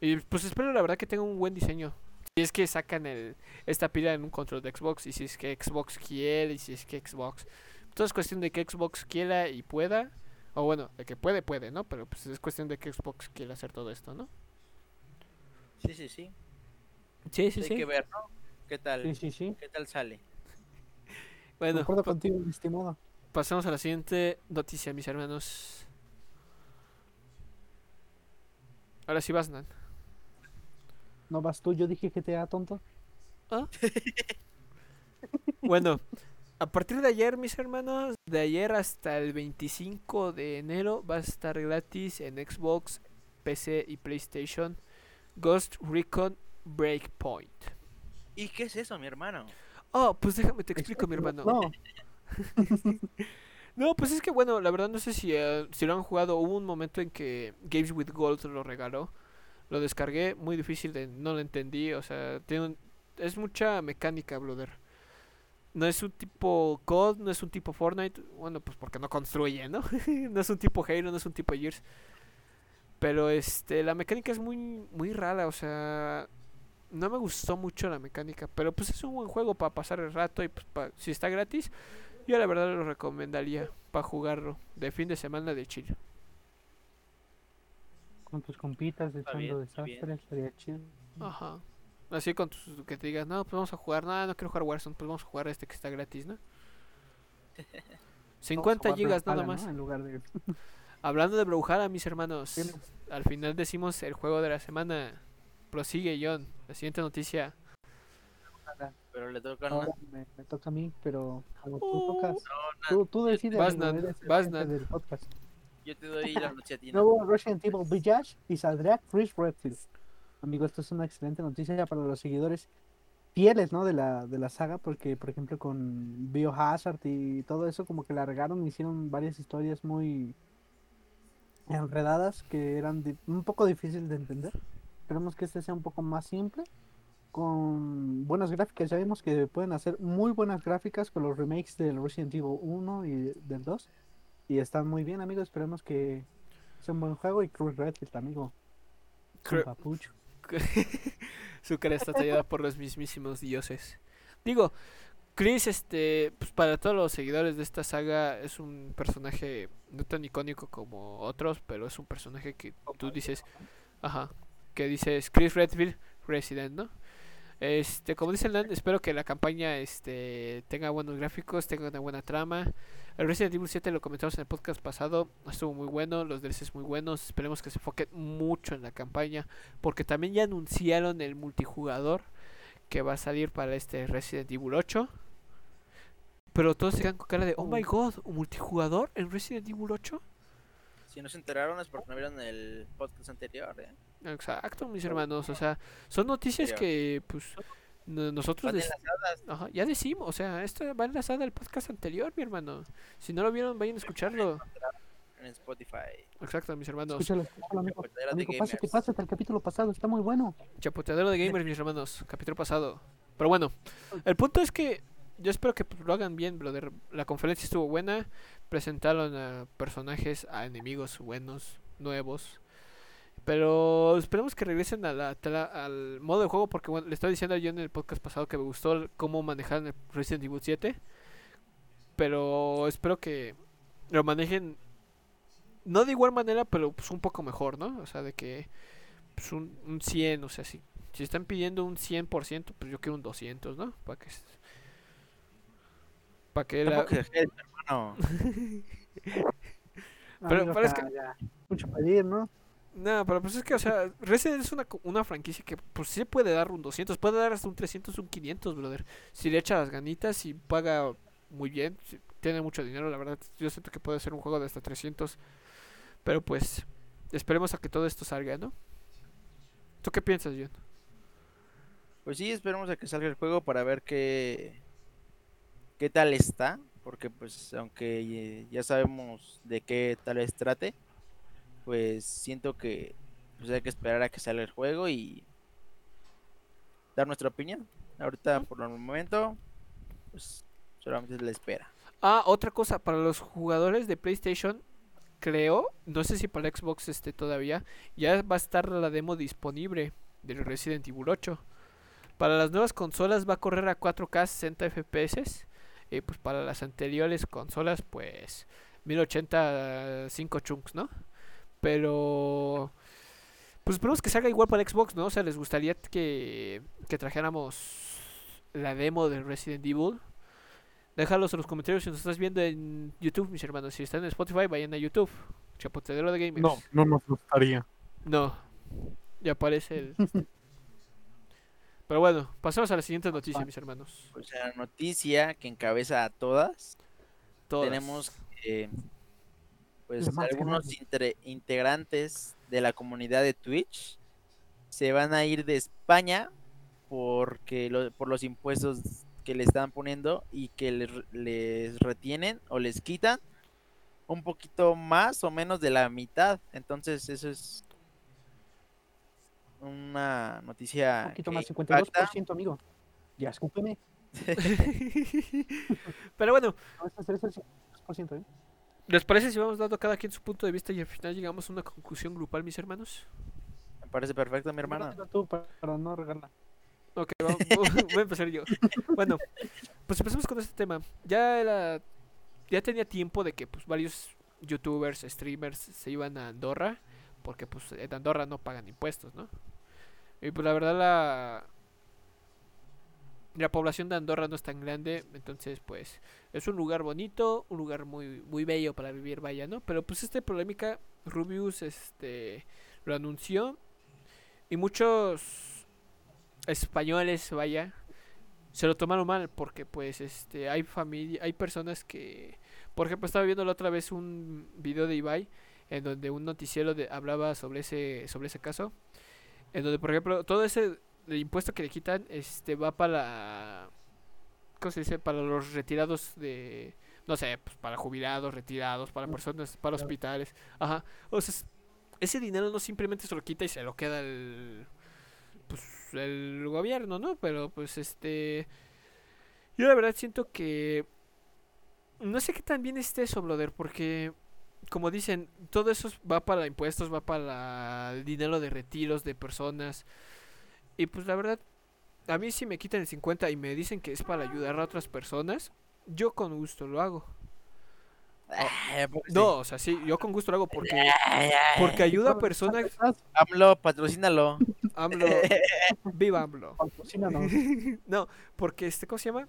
Y pues espero la verdad que tenga un buen diseño. Si es que sacan el, esta pila en un control de Xbox y si es que Xbox quiere y si es que Xbox... Todo es cuestión de que Xbox quiera y pueda. O bueno, de que puede, puede, ¿no? Pero pues es cuestión de que Xbox quiera hacer todo esto, ¿no? Sí, sí, sí. Sí, sí, Hay que ver, ¿no? ¿Qué tal? Sí, sí, sí. ¿Qué tal sale? Bueno, Concuerdo pa- contigo, mi estimado. pasamos a la siguiente noticia, mis hermanos. Ahora sí vas, Nan. No vas tú, yo dije GTA, tonto. Bueno, a partir de ayer, mis hermanos, de ayer hasta el 25 de enero va a estar gratis en Xbox, PC y PlayStation Ghost Recon Breakpoint. ¿Y qué es eso, mi hermano? Oh, pues déjame te explico, mi hermano. No, No, pues es que bueno, la verdad no sé si, eh, si lo han jugado. Hubo un momento en que Games with Gold lo regaló. Lo descargué, muy difícil de, no lo entendí, o sea, tiene un- es mucha mecánica, brother. No es un tipo COD, no es un tipo Fortnite, bueno, pues porque no construye, ¿no? no es un tipo Halo, no es un tipo Gears. Pero este, la mecánica es muy muy rara, o sea, no me gustó mucho la mecánica, pero pues es un buen juego para pasar el rato y pues pa- si está gratis, yo la verdad lo recomendaría para jugarlo de fin de semana de chill. Con tus compitas echando desastres, estaría chido. Ajá. Así con tus, que te digas, no, pues vamos a jugar, no, no quiero jugar Warzone, pues vamos a jugar este que está gratis, ¿no? Vamos a 50 jugar gigas nada más. ¿no? En lugar de... Hablando de Brawlhalla, mis hermanos, al final decimos el juego de la semana. Prosigue, John. La siguiente noticia. Pero le toca una. me, me toca a mí, pero como tú Uh, tocas, tú, tú decides. Vas, del podcast. Yo te doy la noche a ti. ¿no? Nuevo Resident Evil Village y saldrá Chris Redfield. Amigo, esto es una excelente noticia para los seguidores fieles, ¿no? De la, de la saga, porque, por ejemplo, con Biohazard y todo eso, como que largaron, hicieron varias historias muy enredadas que eran un poco difíciles de entender. Esperemos que este sea un poco más simple, con buenas gráficas. Ya vimos que pueden hacer muy buenas gráficas con los remakes del Resident Evil 1 y del 2. Y están muy bien, amigos. Esperemos que sea un buen juego. Y Chris Redfield, amigo. papucho. Su cara está tallada por los mismísimos dioses. Digo, Chris, este, pues para todos los seguidores de esta saga es un personaje no tan icónico como otros, pero es un personaje que tú dices, ajá, que dices Chris Redfield, Resident, ¿no? Este, como dice Nan, espero que la campaña este tenga buenos gráficos, tenga una buena trama. El Resident Evil 7 lo comentamos en el podcast pasado, estuvo muy bueno, los DLCs muy buenos, esperemos que se enfoquen mucho en la campaña, porque también ya anunciaron el multijugador que va a salir para este Resident Evil 8. Pero todos se quedan con cara de, oh my god, ¿un multijugador en Resident Evil 8? Si no se enteraron es porque no vieron el podcast anterior, ¿eh? Exacto, mis hermanos, o sea, son noticias que pues no- nosotros enlazadas. Ajá, ya decimos, o sea, esto va enlazada al podcast anterior, mi hermano. Si no lo vieron, vayan a escucharlo. en Spotify. Exacto, mis hermanos. Escúchalo, escúchalo, amigo. Gamers. pasa, el capítulo pasado está muy bueno. Chapoteadero de gamers, mis hermanos. Capítulo pasado. Pero bueno, el punto es que yo espero que pues, lo hagan bien, brother. La conferencia estuvo buena. Presentaron a personajes, a enemigos buenos, nuevos. Pero esperemos que regresen a la, tra- al modo de juego porque bueno, le estaba diciendo yo en el podcast pasado que me gustó cómo manejaron el Resident Evil 7. Pero espero que lo manejen no de igual manera, pero pues un poco mejor, ¿no? O sea, de que pues un, un 100, o sea, si, si están pidiendo un 100%, pues yo quiero un 200, ¿no? Para que... Para que la... Exageres, hermano. Pero- ya, que- ya, Mucho pedir, ¿no? No, pero pues es que, o sea, Resident es una, una franquicia que pues sí puede dar un 200, puede dar hasta un 300, un 500, brother. Si le echa las ganitas y paga muy bien, tiene mucho dinero, la verdad, yo siento que puede ser un juego de hasta 300. Pero pues, esperemos a que todo esto salga, ¿no? ¿Tú qué piensas, John? Pues sí, esperemos a que salga el juego para ver qué, qué tal está. Porque pues aunque eh, ya sabemos de qué tal vez trate, pues siento que pues, hay que esperar a que salga el juego y dar nuestra opinión. Ahorita por el momento, pues solamente es la espera. Ah, otra cosa, para los jugadores de PlayStation, creo, no sé si para Xbox esté todavía, ya va a estar la demo disponible del Resident Evil 8. Para las nuevas consolas va a correr a 4K 60 FPS. Y pues para las anteriores consolas, pues 1080 5 chunks, ¿no? Pero pues esperemos que salga igual para Xbox, ¿no? O sea, les gustaría que, que trajéramos la demo de Resident Evil. Déjalos en los comentarios si nos estás viendo en YouTube, mis hermanos. Si están en Spotify, vayan a YouTube. Chapotedero de Gamers. No, no nos gustaría. No. Ya aparece el. Pero bueno, pasemos a la siguiente noticia, Ah. mis hermanos. Pues la noticia que encabeza a todas Todas. tenemos que pues algunos integrantes de la comunidad de Twitch se van a ir de España porque lo- por los impuestos que le están poniendo y que les, re- les retienen o les quitan un poquito más o menos de la mitad. Entonces eso es una noticia Un poquito más, impacta. 52%, amigo. Ya, escúpeme. Pero bueno, No, este es el 52%, ¿eh? ¿Les parece si vamos dando cada quien su punto de vista y al final llegamos a una conclusión grupal, mis hermanos? Me parece perfecto, mi hermana. Tú para, no regarla. Ok, vamos, voy a empezar yo. Bueno, pues empezamos con este tema. Ya era, ya tenía tiempo de que pues varios youtubers, streamers se iban a Andorra, porque pues en Andorra no pagan impuestos, ¿no? Y pues la verdad la la población de Andorra no es tan grande, entonces pues es un lugar bonito, un lugar muy muy bello para vivir, vaya, ¿no? Pero pues este polémica Rubius este lo anunció y muchos españoles, vaya, se lo tomaron mal porque pues este hay familia, hay personas que por ejemplo estaba viendo la otra vez un video de Ibai en donde un noticiero de, hablaba sobre ese sobre ese caso en donde por ejemplo todo ese el impuesto que le quitan este va para ¿cómo se dice? para los retirados de no sé, pues para jubilados, retirados, para personas, para hospitales. Ajá. O sea, ese dinero no simplemente se lo quita y se lo queda el pues el gobierno, ¿no? Pero pues este yo la verdad siento que no sé qué tan bien esté eso, brother, porque como dicen, todo eso va para impuestos, va para el dinero de retiros de personas. Y pues la verdad, a mí si me quitan el 50 y me dicen que es para ayudar a otras personas, yo con gusto lo hago. Ay, ¿a poco sí? No, o sea, sí, yo con gusto lo hago porque ay, porque ayuda a personas. AMLO, patrocínalo. AMLO, viva AMLO. Patrocínanos. No, porque este, ¿cómo se llama?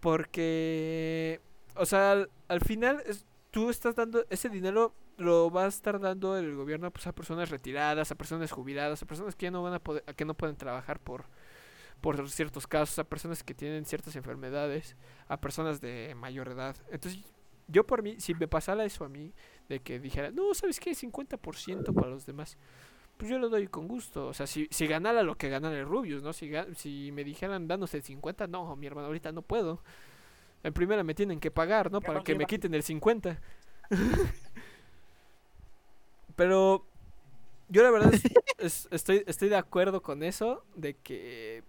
Porque, o sea, al, al final es- tú estás dando ese dinero lo va a estar dando el gobierno pues, a personas retiradas, a personas jubiladas, a personas que ya no van a poder, a que no pueden trabajar por por ciertos casos, a personas que tienen ciertas enfermedades, a personas de mayor edad. Entonces, yo por mí, si me pasara eso a mí, de que dijera, no, ¿sabes qué? 50% para los demás. Pues yo lo doy con gusto. O sea, si, si ganara lo que ganara el Rubius, ¿no? Si, si me dijeran dándose el 50, no, mi hermano, ahorita no puedo. En primera me tienen que pagar, ¿no? Para que me quiten el 50. Pero yo la verdad es- es- estoy, estoy de acuerdo con eso, de que...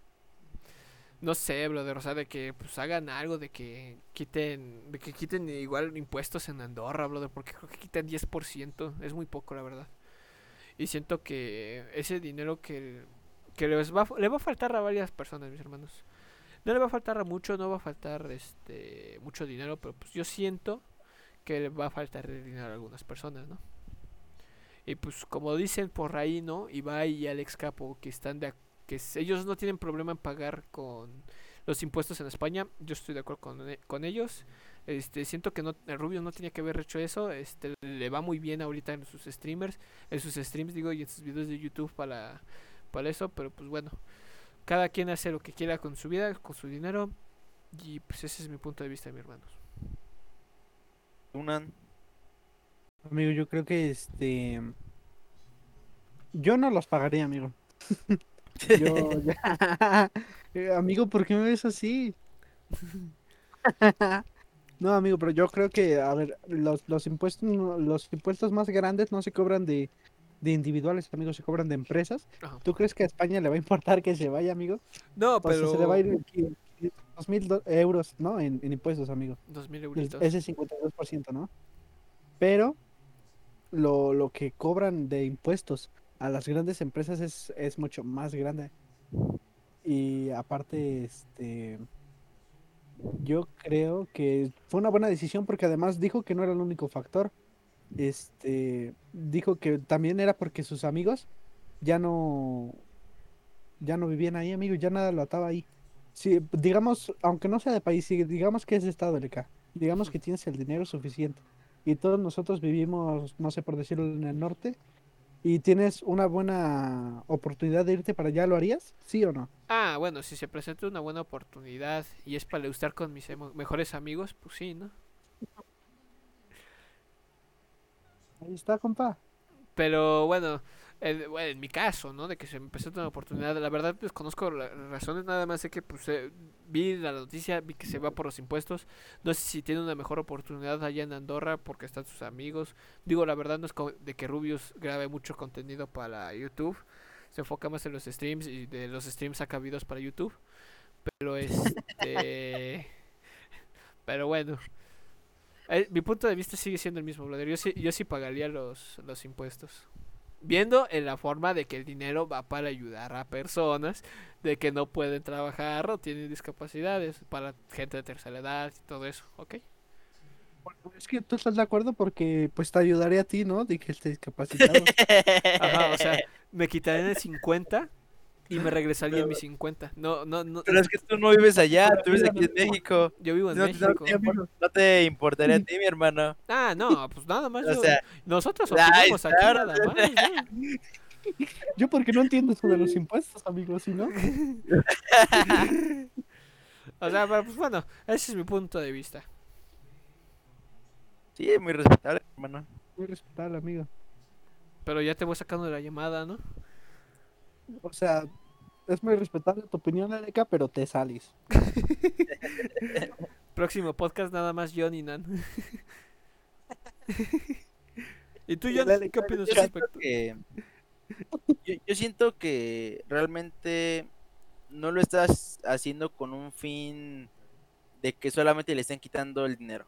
No sé, brother, o sea, de que pues hagan algo, de que quiten, de que quiten igual impuestos en Andorra, brother, porque creo que quitan 10%, es muy poco, la verdad. Y siento que ese dinero que, que les va, le va a faltar a varias personas, mis hermanos. No le va a faltar a mucho, no va a faltar este mucho dinero, pero pues yo siento que le va a faltar el dinero a algunas personas, ¿no? Y pues como dicen por ahí, ¿no? Ibai y Alex Capo que están de que ellos no tienen problema en pagar con los impuestos en España. Yo estoy de acuerdo con, e- con ellos. Este, siento que no, el Rubio no tenía que haber hecho eso. Este, le va muy bien ahorita en sus streamers, en sus streams digo y en sus videos de YouTube para, para eso. Pero pues bueno, cada quien hace lo que quiera con su vida, con su dinero. Y pues ese es mi punto de vista, mis hermanos. Unan. Amigo, yo creo que este. Yo no los pagaría, amigo. Yo. ya- Eh, amigo, ¿por qué me ves así? No, amigo, pero yo creo que, a ver, los, los impuestos, no- los impuestos más grandes no se cobran de, de individuales, amigo, se cobran de empresas. Ajá. ¿Tú crees que a España le va a importar que se vaya, amigo? No, pero se le va a ir dos mil euros, ¿no? En, en impuestos, amigo. dos mil euritos. Ese 52%, ¿no? Pero lo, lo que cobran de impuestos a las grandes empresas es, es mucho más grande. Y aparte, este, yo creo que fue una buena decisión porque además dijo que no era el único factor. Este, dijo que también era porque sus amigos ya no, ya no vivían ahí, amigo, ya nada lo ataba ahí. Sí, digamos, aunque no sea de país, digamos que es de estado LK, digamos que tienes el dinero suficiente y todos nosotros vivimos, no sé por decirlo, en el norte y tienes una buena oportunidad de irte para allá, ¿lo harías? ¿Sí o no? Ah, bueno, si se presenta una buena oportunidad y es para estar con mis mejores amigos, pues sí, ¿no? Ahí está, compa. Pero bueno, en, bueno, en mi caso, ¿no? De que se me presenta una oportunidad, la verdad desconozco las razones, nada más sé que pues eh, vi la noticia, vi que se va por los impuestos, no sé si tiene una mejor oportunidad allá en Andorra porque están sus amigos. Digo, la verdad no es de que Rubius grabe mucho contenido para YouTube, se enfoca más en los streams y de los streams saca videos para YouTube. Pero este... Pero bueno. Eh, mi punto de vista sigue siendo el mismo, brother. Yo sí, yo sí pagaría los, los impuestos. Viendo en la forma de que el dinero va para ayudar a personas de que no pueden trabajar o tienen discapacidades, para gente de tercera edad y todo eso, ¿ok? Es que tú estás de acuerdo porque pues te ayudaría a ti, ¿no? De que estés discapacitado. Ajá, o sea, me quitarían el 50 y me regresarían mis 50. No, no, no. Pero es que tú no vives allá, tú vives aquí en México. Yo vivo en No, México. no te importaría a ti, mi hermano. Ah, no, pues nada más. O yo- sea, nosotros ay, opinamos aquí claro. nada más. Yo porque no entiendo eso de los impuestos, amigos, ¿sí no? O sea, pero, pues bueno, ese es mi punto de vista. Sí, muy respetable, hermano. Muy respetable, amigo. Pero ya te voy sacando de la llamada, ¿no? O sea, es muy respetable tu opinión, Aleca, pero te sales. Próximo podcast nada más John y Nan. ¿Y tú, John? ¿Qué opinas Yo al siento respecto? que. Yo, yo siento que realmente no lo estás haciendo con un fin de que solamente le estén quitando el dinero.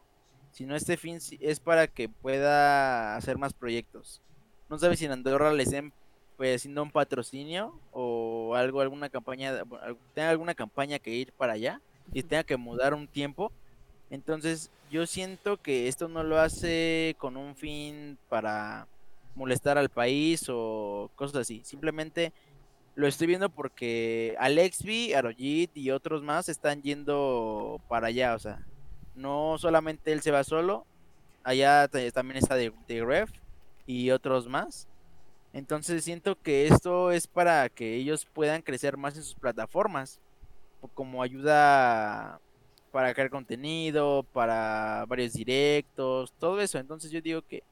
Sino este fin es para que pueda hacer más proyectos. No sabes si en Andorra le estén pues, haciendo un patrocinio o algo, alguna campaña, tenga alguna campaña que ir para allá y tenga que mudar un tiempo. Entonces, yo siento que esto no lo hace con un fin para molestar al país o cosas así. Simplemente lo estoy viendo porque Alexby, Arojit y otros más están yendo para allá. O sea, no solamente él se va solo, allá ta- también está de, de Ref y otros más. Entonces siento que esto es para que ellos puedan crecer más en sus plataformas, como ayuda para crear contenido, para varios directos, todo eso. Entonces yo digo que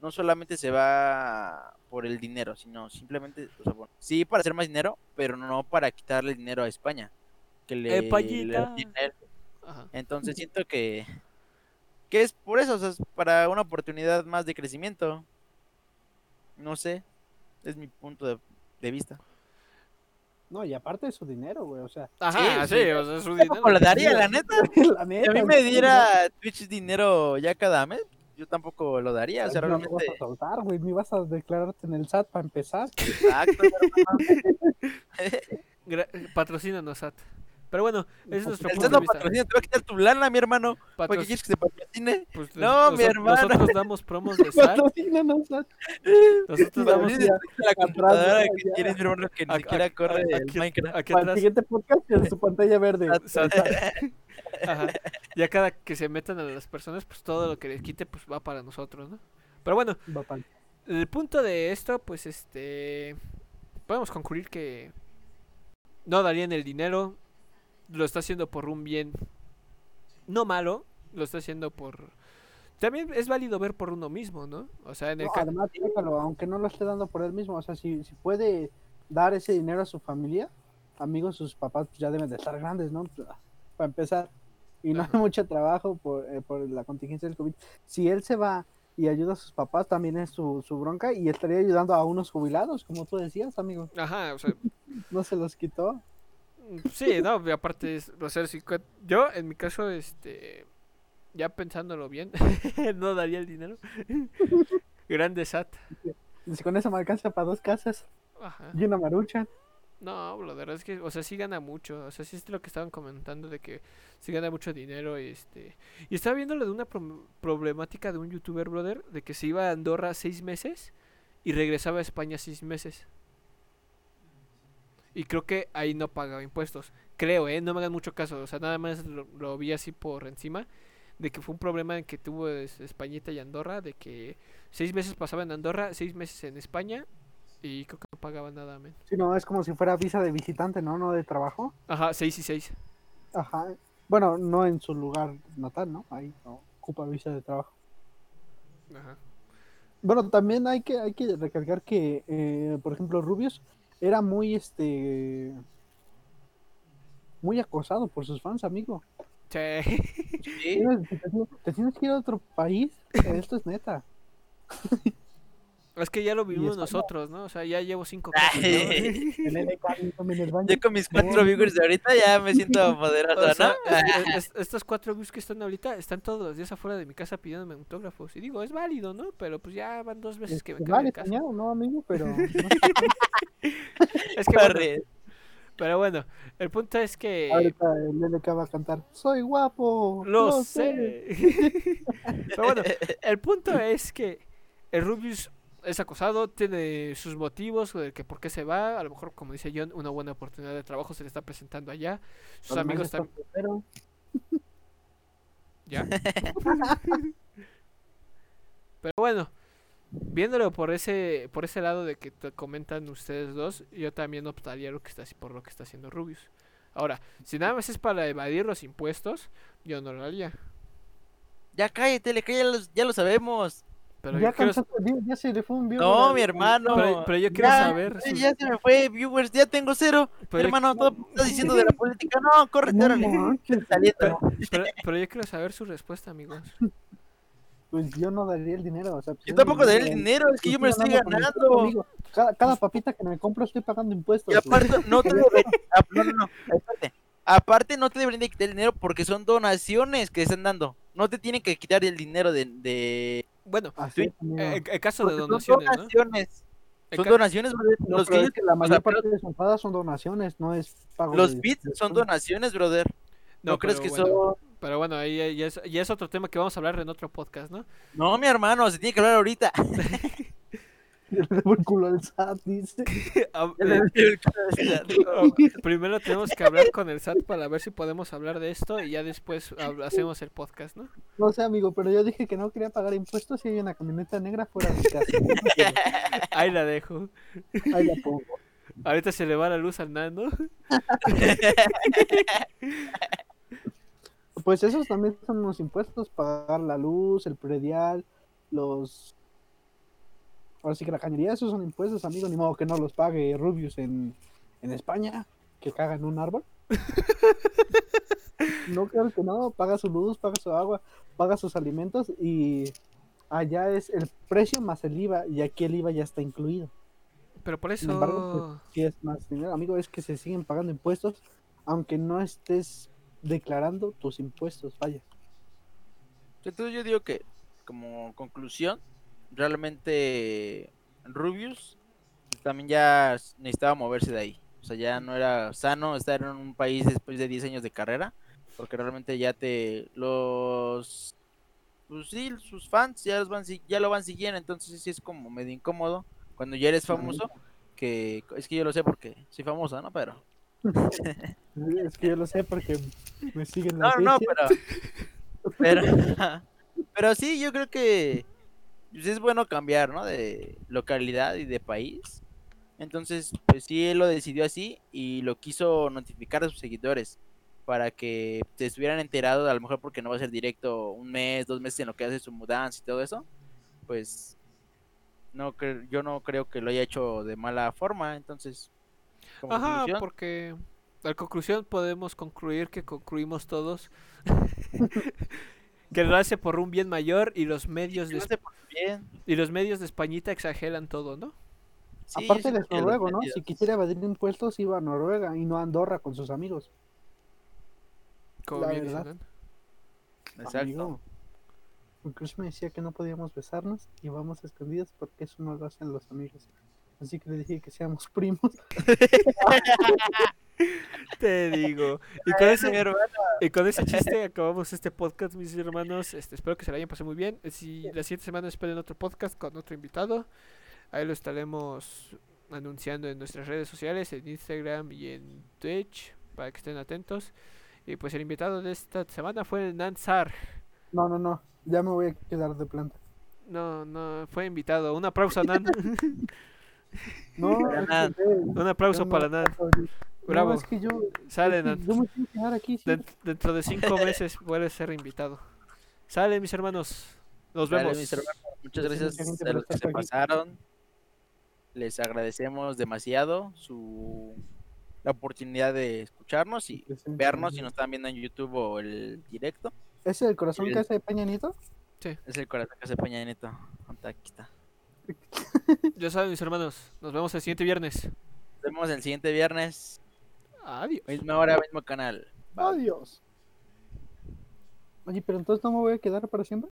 no solamente se va por el dinero, sino simplemente, o sea, bueno, sí para hacer más dinero, pero no para quitarle dinero a España, que le, le payita. tiene a él. Ajá. Entonces siento que, que es por eso, o sea, es para una oportunidad más de crecimiento. No sé, es mi punto de, de vista. No, y aparte de su dinero, güey, o sea. Ajá, sí, sí. o sea, es su dinero. lo daría, la neta. la Si neta, a mí me diera Twitch dinero ya cada mes, yo tampoco lo daría. O sea, no lo vas realmente. a soltar, güey, ni vas a declararte en el SAT para empezar. Exacto, Patrocínanos, Sat. Pero bueno, ese es nuestro El punto de vista. patrocina, te va a quitar tu lana, mi hermano. ¿Para qué quieres que se patrocine? pues, No, nos- mi hermano. Nosotros damos promos de SAT. Patrocínanos, SAT. Nosotros damos. La computadora que tienes, mi hermano, que ni siquiera corre a- el aquí- Minecraft. Aquí Para el siguiente podcast en su pantalla verde. SAT. Ajá. Ya cada que se metan a las personas, pues todo lo que les quite, pues va para nosotros, ¿no? Pero bueno, el punto de esto, pues este. Podemos concluir que no darían el dinero. Lo está haciendo por un bien no malo. Lo está haciendo por. También es válido ver por uno mismo, ¿no? O sea, en el No, además, aunque no lo esté dando por él mismo, o sea, si, si puede dar ese dinero a su familia, amigos, sus papás pues, ya deben de estar grandes, ¿no? Para empezar, y no hay mucho trabajo por, eh, por la contingencia del COVID. Si él se va y ayuda a sus papás, también es su, su bronca y estaría ayudando a unos jubilados, como tú decías, amigo. Ajá, o sea, No se los quitó. Sí, no, aparte, es, o sea, si yo en mi caso, este, ya pensándolo bien, no daría el dinero. Grande SAT. Si con eso me alcanza para dos casas Ajá. y una marucha. No, la verdad es que, o sea, sí gana mucho. O sea, sí es lo que estaban comentando de que sí gana mucho dinero. Este. Y estaba viendo lo de una pro- problemática de un youtuber, brother, de que se iba a Andorra seis meses y regresaba a España seis meses. Y creo que ahí no pagaba impuestos. Creo, ¿eh? No me hagan mucho caso. O sea, nada más lo, lo vi así por encima. De que fue un problema en que tuvo es- Españita y Andorra. De que seis meses pasaba en Andorra, seis meses en España. Y creo que no pagaba nada, men. Si no, es como si fuera visa de visitante, ¿no? No de trabajo. Ajá, seis y seis. Ajá. Bueno, no en su lugar natal, ¿no? Ahí no ocupa visa de trabajo. Ajá. Bueno, también hay que, hay que recalcar que, eh, por ejemplo, Rubius era muy, este, muy acosado por sus fans, amigo. Sí. Te, tienes- te tienes que ir a otro país, esto es neta. Es que ya lo vivimos nosotros, ¿no? O sea, ya llevo cinco Ay. casos, ¿no? El LK también es baño. Yo con mis cuatro viewers de ahorita ya me siento poderoso, O sea, ¿no? es- es- estos cuatro views que están ahorita están todos los días afuera de mi casa pidiéndome autógrafos. Y digo, es válido, ¿no? Pero pues ya van dos veces que me cambio vale, de casa. soñado, no, amigo, pero. Es que bueno, pero bueno, el punto es que ahorita el LK va a cantar, soy guapo. lo sé. Pero bueno, el punto es que el Rubius es acosado, tiene sus motivos de que por qué se va. A lo mejor, como dice John, una buena oportunidad de trabajo se le está presentando allá. Sus Los amigos también. ¿Ya? Pero bueno, viéndolo por ese por ese lado de que te comentan ustedes dos, yo también optaría lo que está, por lo que está haciendo Rubius. Ahora, si nada más es para evadir los impuestos, yo no lo haría. Ya cállate, le ya lo sabemos. Pero ya, yo quiero, cansaste, ya- ya se le fue un viewer No, mi hermano. Pero- pero yo quiero Ya, saber sus- Ya se me fue, viewers, ya tengo cero. pero yo- hermano, todo estás diciendo de la política. No, córrete, No pero, pero- pero yo quiero saber su respuesta, amigos. Pues yo no daría el dinero. O sea, pues Yo tampoco mi daré el dinero, dinero, es que yo me lo estoy ganando. Cada, cada papita que me compro estoy pagando impuestos. Y güey. aparte, no te deberían, no, no, no, espérate. Aparte, no te deberían de quitar el dinero porque son donaciones que están dando. No te tienen que quitar el dinero de. de... Bueno, Así Sí, el, el caso de donaciones, son ¿no? donaciones. El Son donaciones, brother. No, los es bits, que la mayor sea, parte de sus son donaciones, no es pago los de- bits de- son donaciones, brother. ¿No, No, crees que bueno. son.? Pero bueno, ahí ahí ya es, ya es otro tema que vamos a hablar en otro podcast, ¿no? No, mi hermano, se tiene que hablar ahorita. Le debo el culo al SAT, dice. Ah, eh, primero tenemos que hablar con el SAT para ver si podemos hablar de esto y ya después hacemos el podcast, ¿no? No sé, amigo, pero yo dije que no quería pagar impuestos y hay una camioneta negra fuera de mi casa. Ahí la dejo. Ahí la pongo. Ahorita se le va la luz al Nando. Pues esos también son los impuestos, pagar la luz, el predial, los... Ahora sí que la cañería, esos son impuestos, amigo, ni modo que no los pague Rubius en, en España, que caga en un árbol. no, claro que no, paga su luz, paga su agua, paga sus alimentos y allá es el precio más el IVA y aquí el IVA ya está incluido. Pero por Sin embargo, pues, eso... si es más dinero, amigo, es que se siguen pagando impuestos aunque no estés declarando tus impuestos, vaya. Entonces yo digo que, como conclusión, realmente Rubius también ya necesitaba moverse de ahí. O sea, ya no era sano estar en un país después de 10 años de carrera, porque realmente ya te los pues sí, sus fans ya los van ya lo van siguiendo, entonces sí es como medio incómodo cuando ya eres famoso, que es que yo lo sé porque soy famoso, ¿no? Pero Es que yo lo sé porque me siguen No, no, pero. Pero, pero sí, yo creo que pues, es bueno cambiar, ¿no? De localidad y de país. Entonces, pues sí, él lo decidió así y lo quiso notificar a sus seguidores para que se estuvieran enterados, a lo mejor porque no va a ser directo un mes, dos meses en lo que hace su mudanza y todo eso. Pues no yo no creo que lo haya hecho de mala forma, entonces. como Ajá, conclusión, porque a conclusión podemos concluir que concluimos todos que lo hace por un bien mayor y los medios de y los medios de Españita exageran todo, ¿no? Sí, Aparte de noruego, ¿no? Si quisiera evadir impuestos, iba a Noruega y no a Andorra con sus amigos. Como La bien verdad. Exacto. Amigo. Incluso me decía que no podíamos besarnos y vamos escondidos porque eso no lo hacen los amigos. Así que le dije que seamos primos. Te digo. Y con ese, hermano. y con ese chiste acabamos este podcast, mis hermanos. Este, espero que se la hayan pasado muy bien. Si la siguiente semana esperen otro podcast con otro invitado. Ahí lo estaremos anunciando en nuestras redes sociales, en Instagram y en Twitch, para que estén atentos. Y pues el invitado de esta semana fue Nansar. No, no, no. Ya me voy a quedar de planta. No, no, fue invitado. Un aplauso, Nan. No, eh, Un aplauso para Nan. No, Bravo. es que yo, Sale, es que yo me quiero quedar aquí. sí. Den- dentro de cinco meses puedes ser invitado. Sale, mis hermanos. Nos vemos. mis hermanos, muchas Gracias, a los que se aquí. pasaron. Les agradecemos demasiado su la oportunidad de escucharnos y vernos si nos están viendo en YouTube o el directo. ¿Ese es el corazón El- que hace Peña Nieto? Es el corazón que hace Peña Neto. Aquí está. Ya saben, mis hermanos. Nos vemos el siguiente viernes. Nos vemos el siguiente viernes. Adiós. Misma hora, mismo canal. Bye. Adiós. Oye, pero entonces no me voy a quedar para siempre.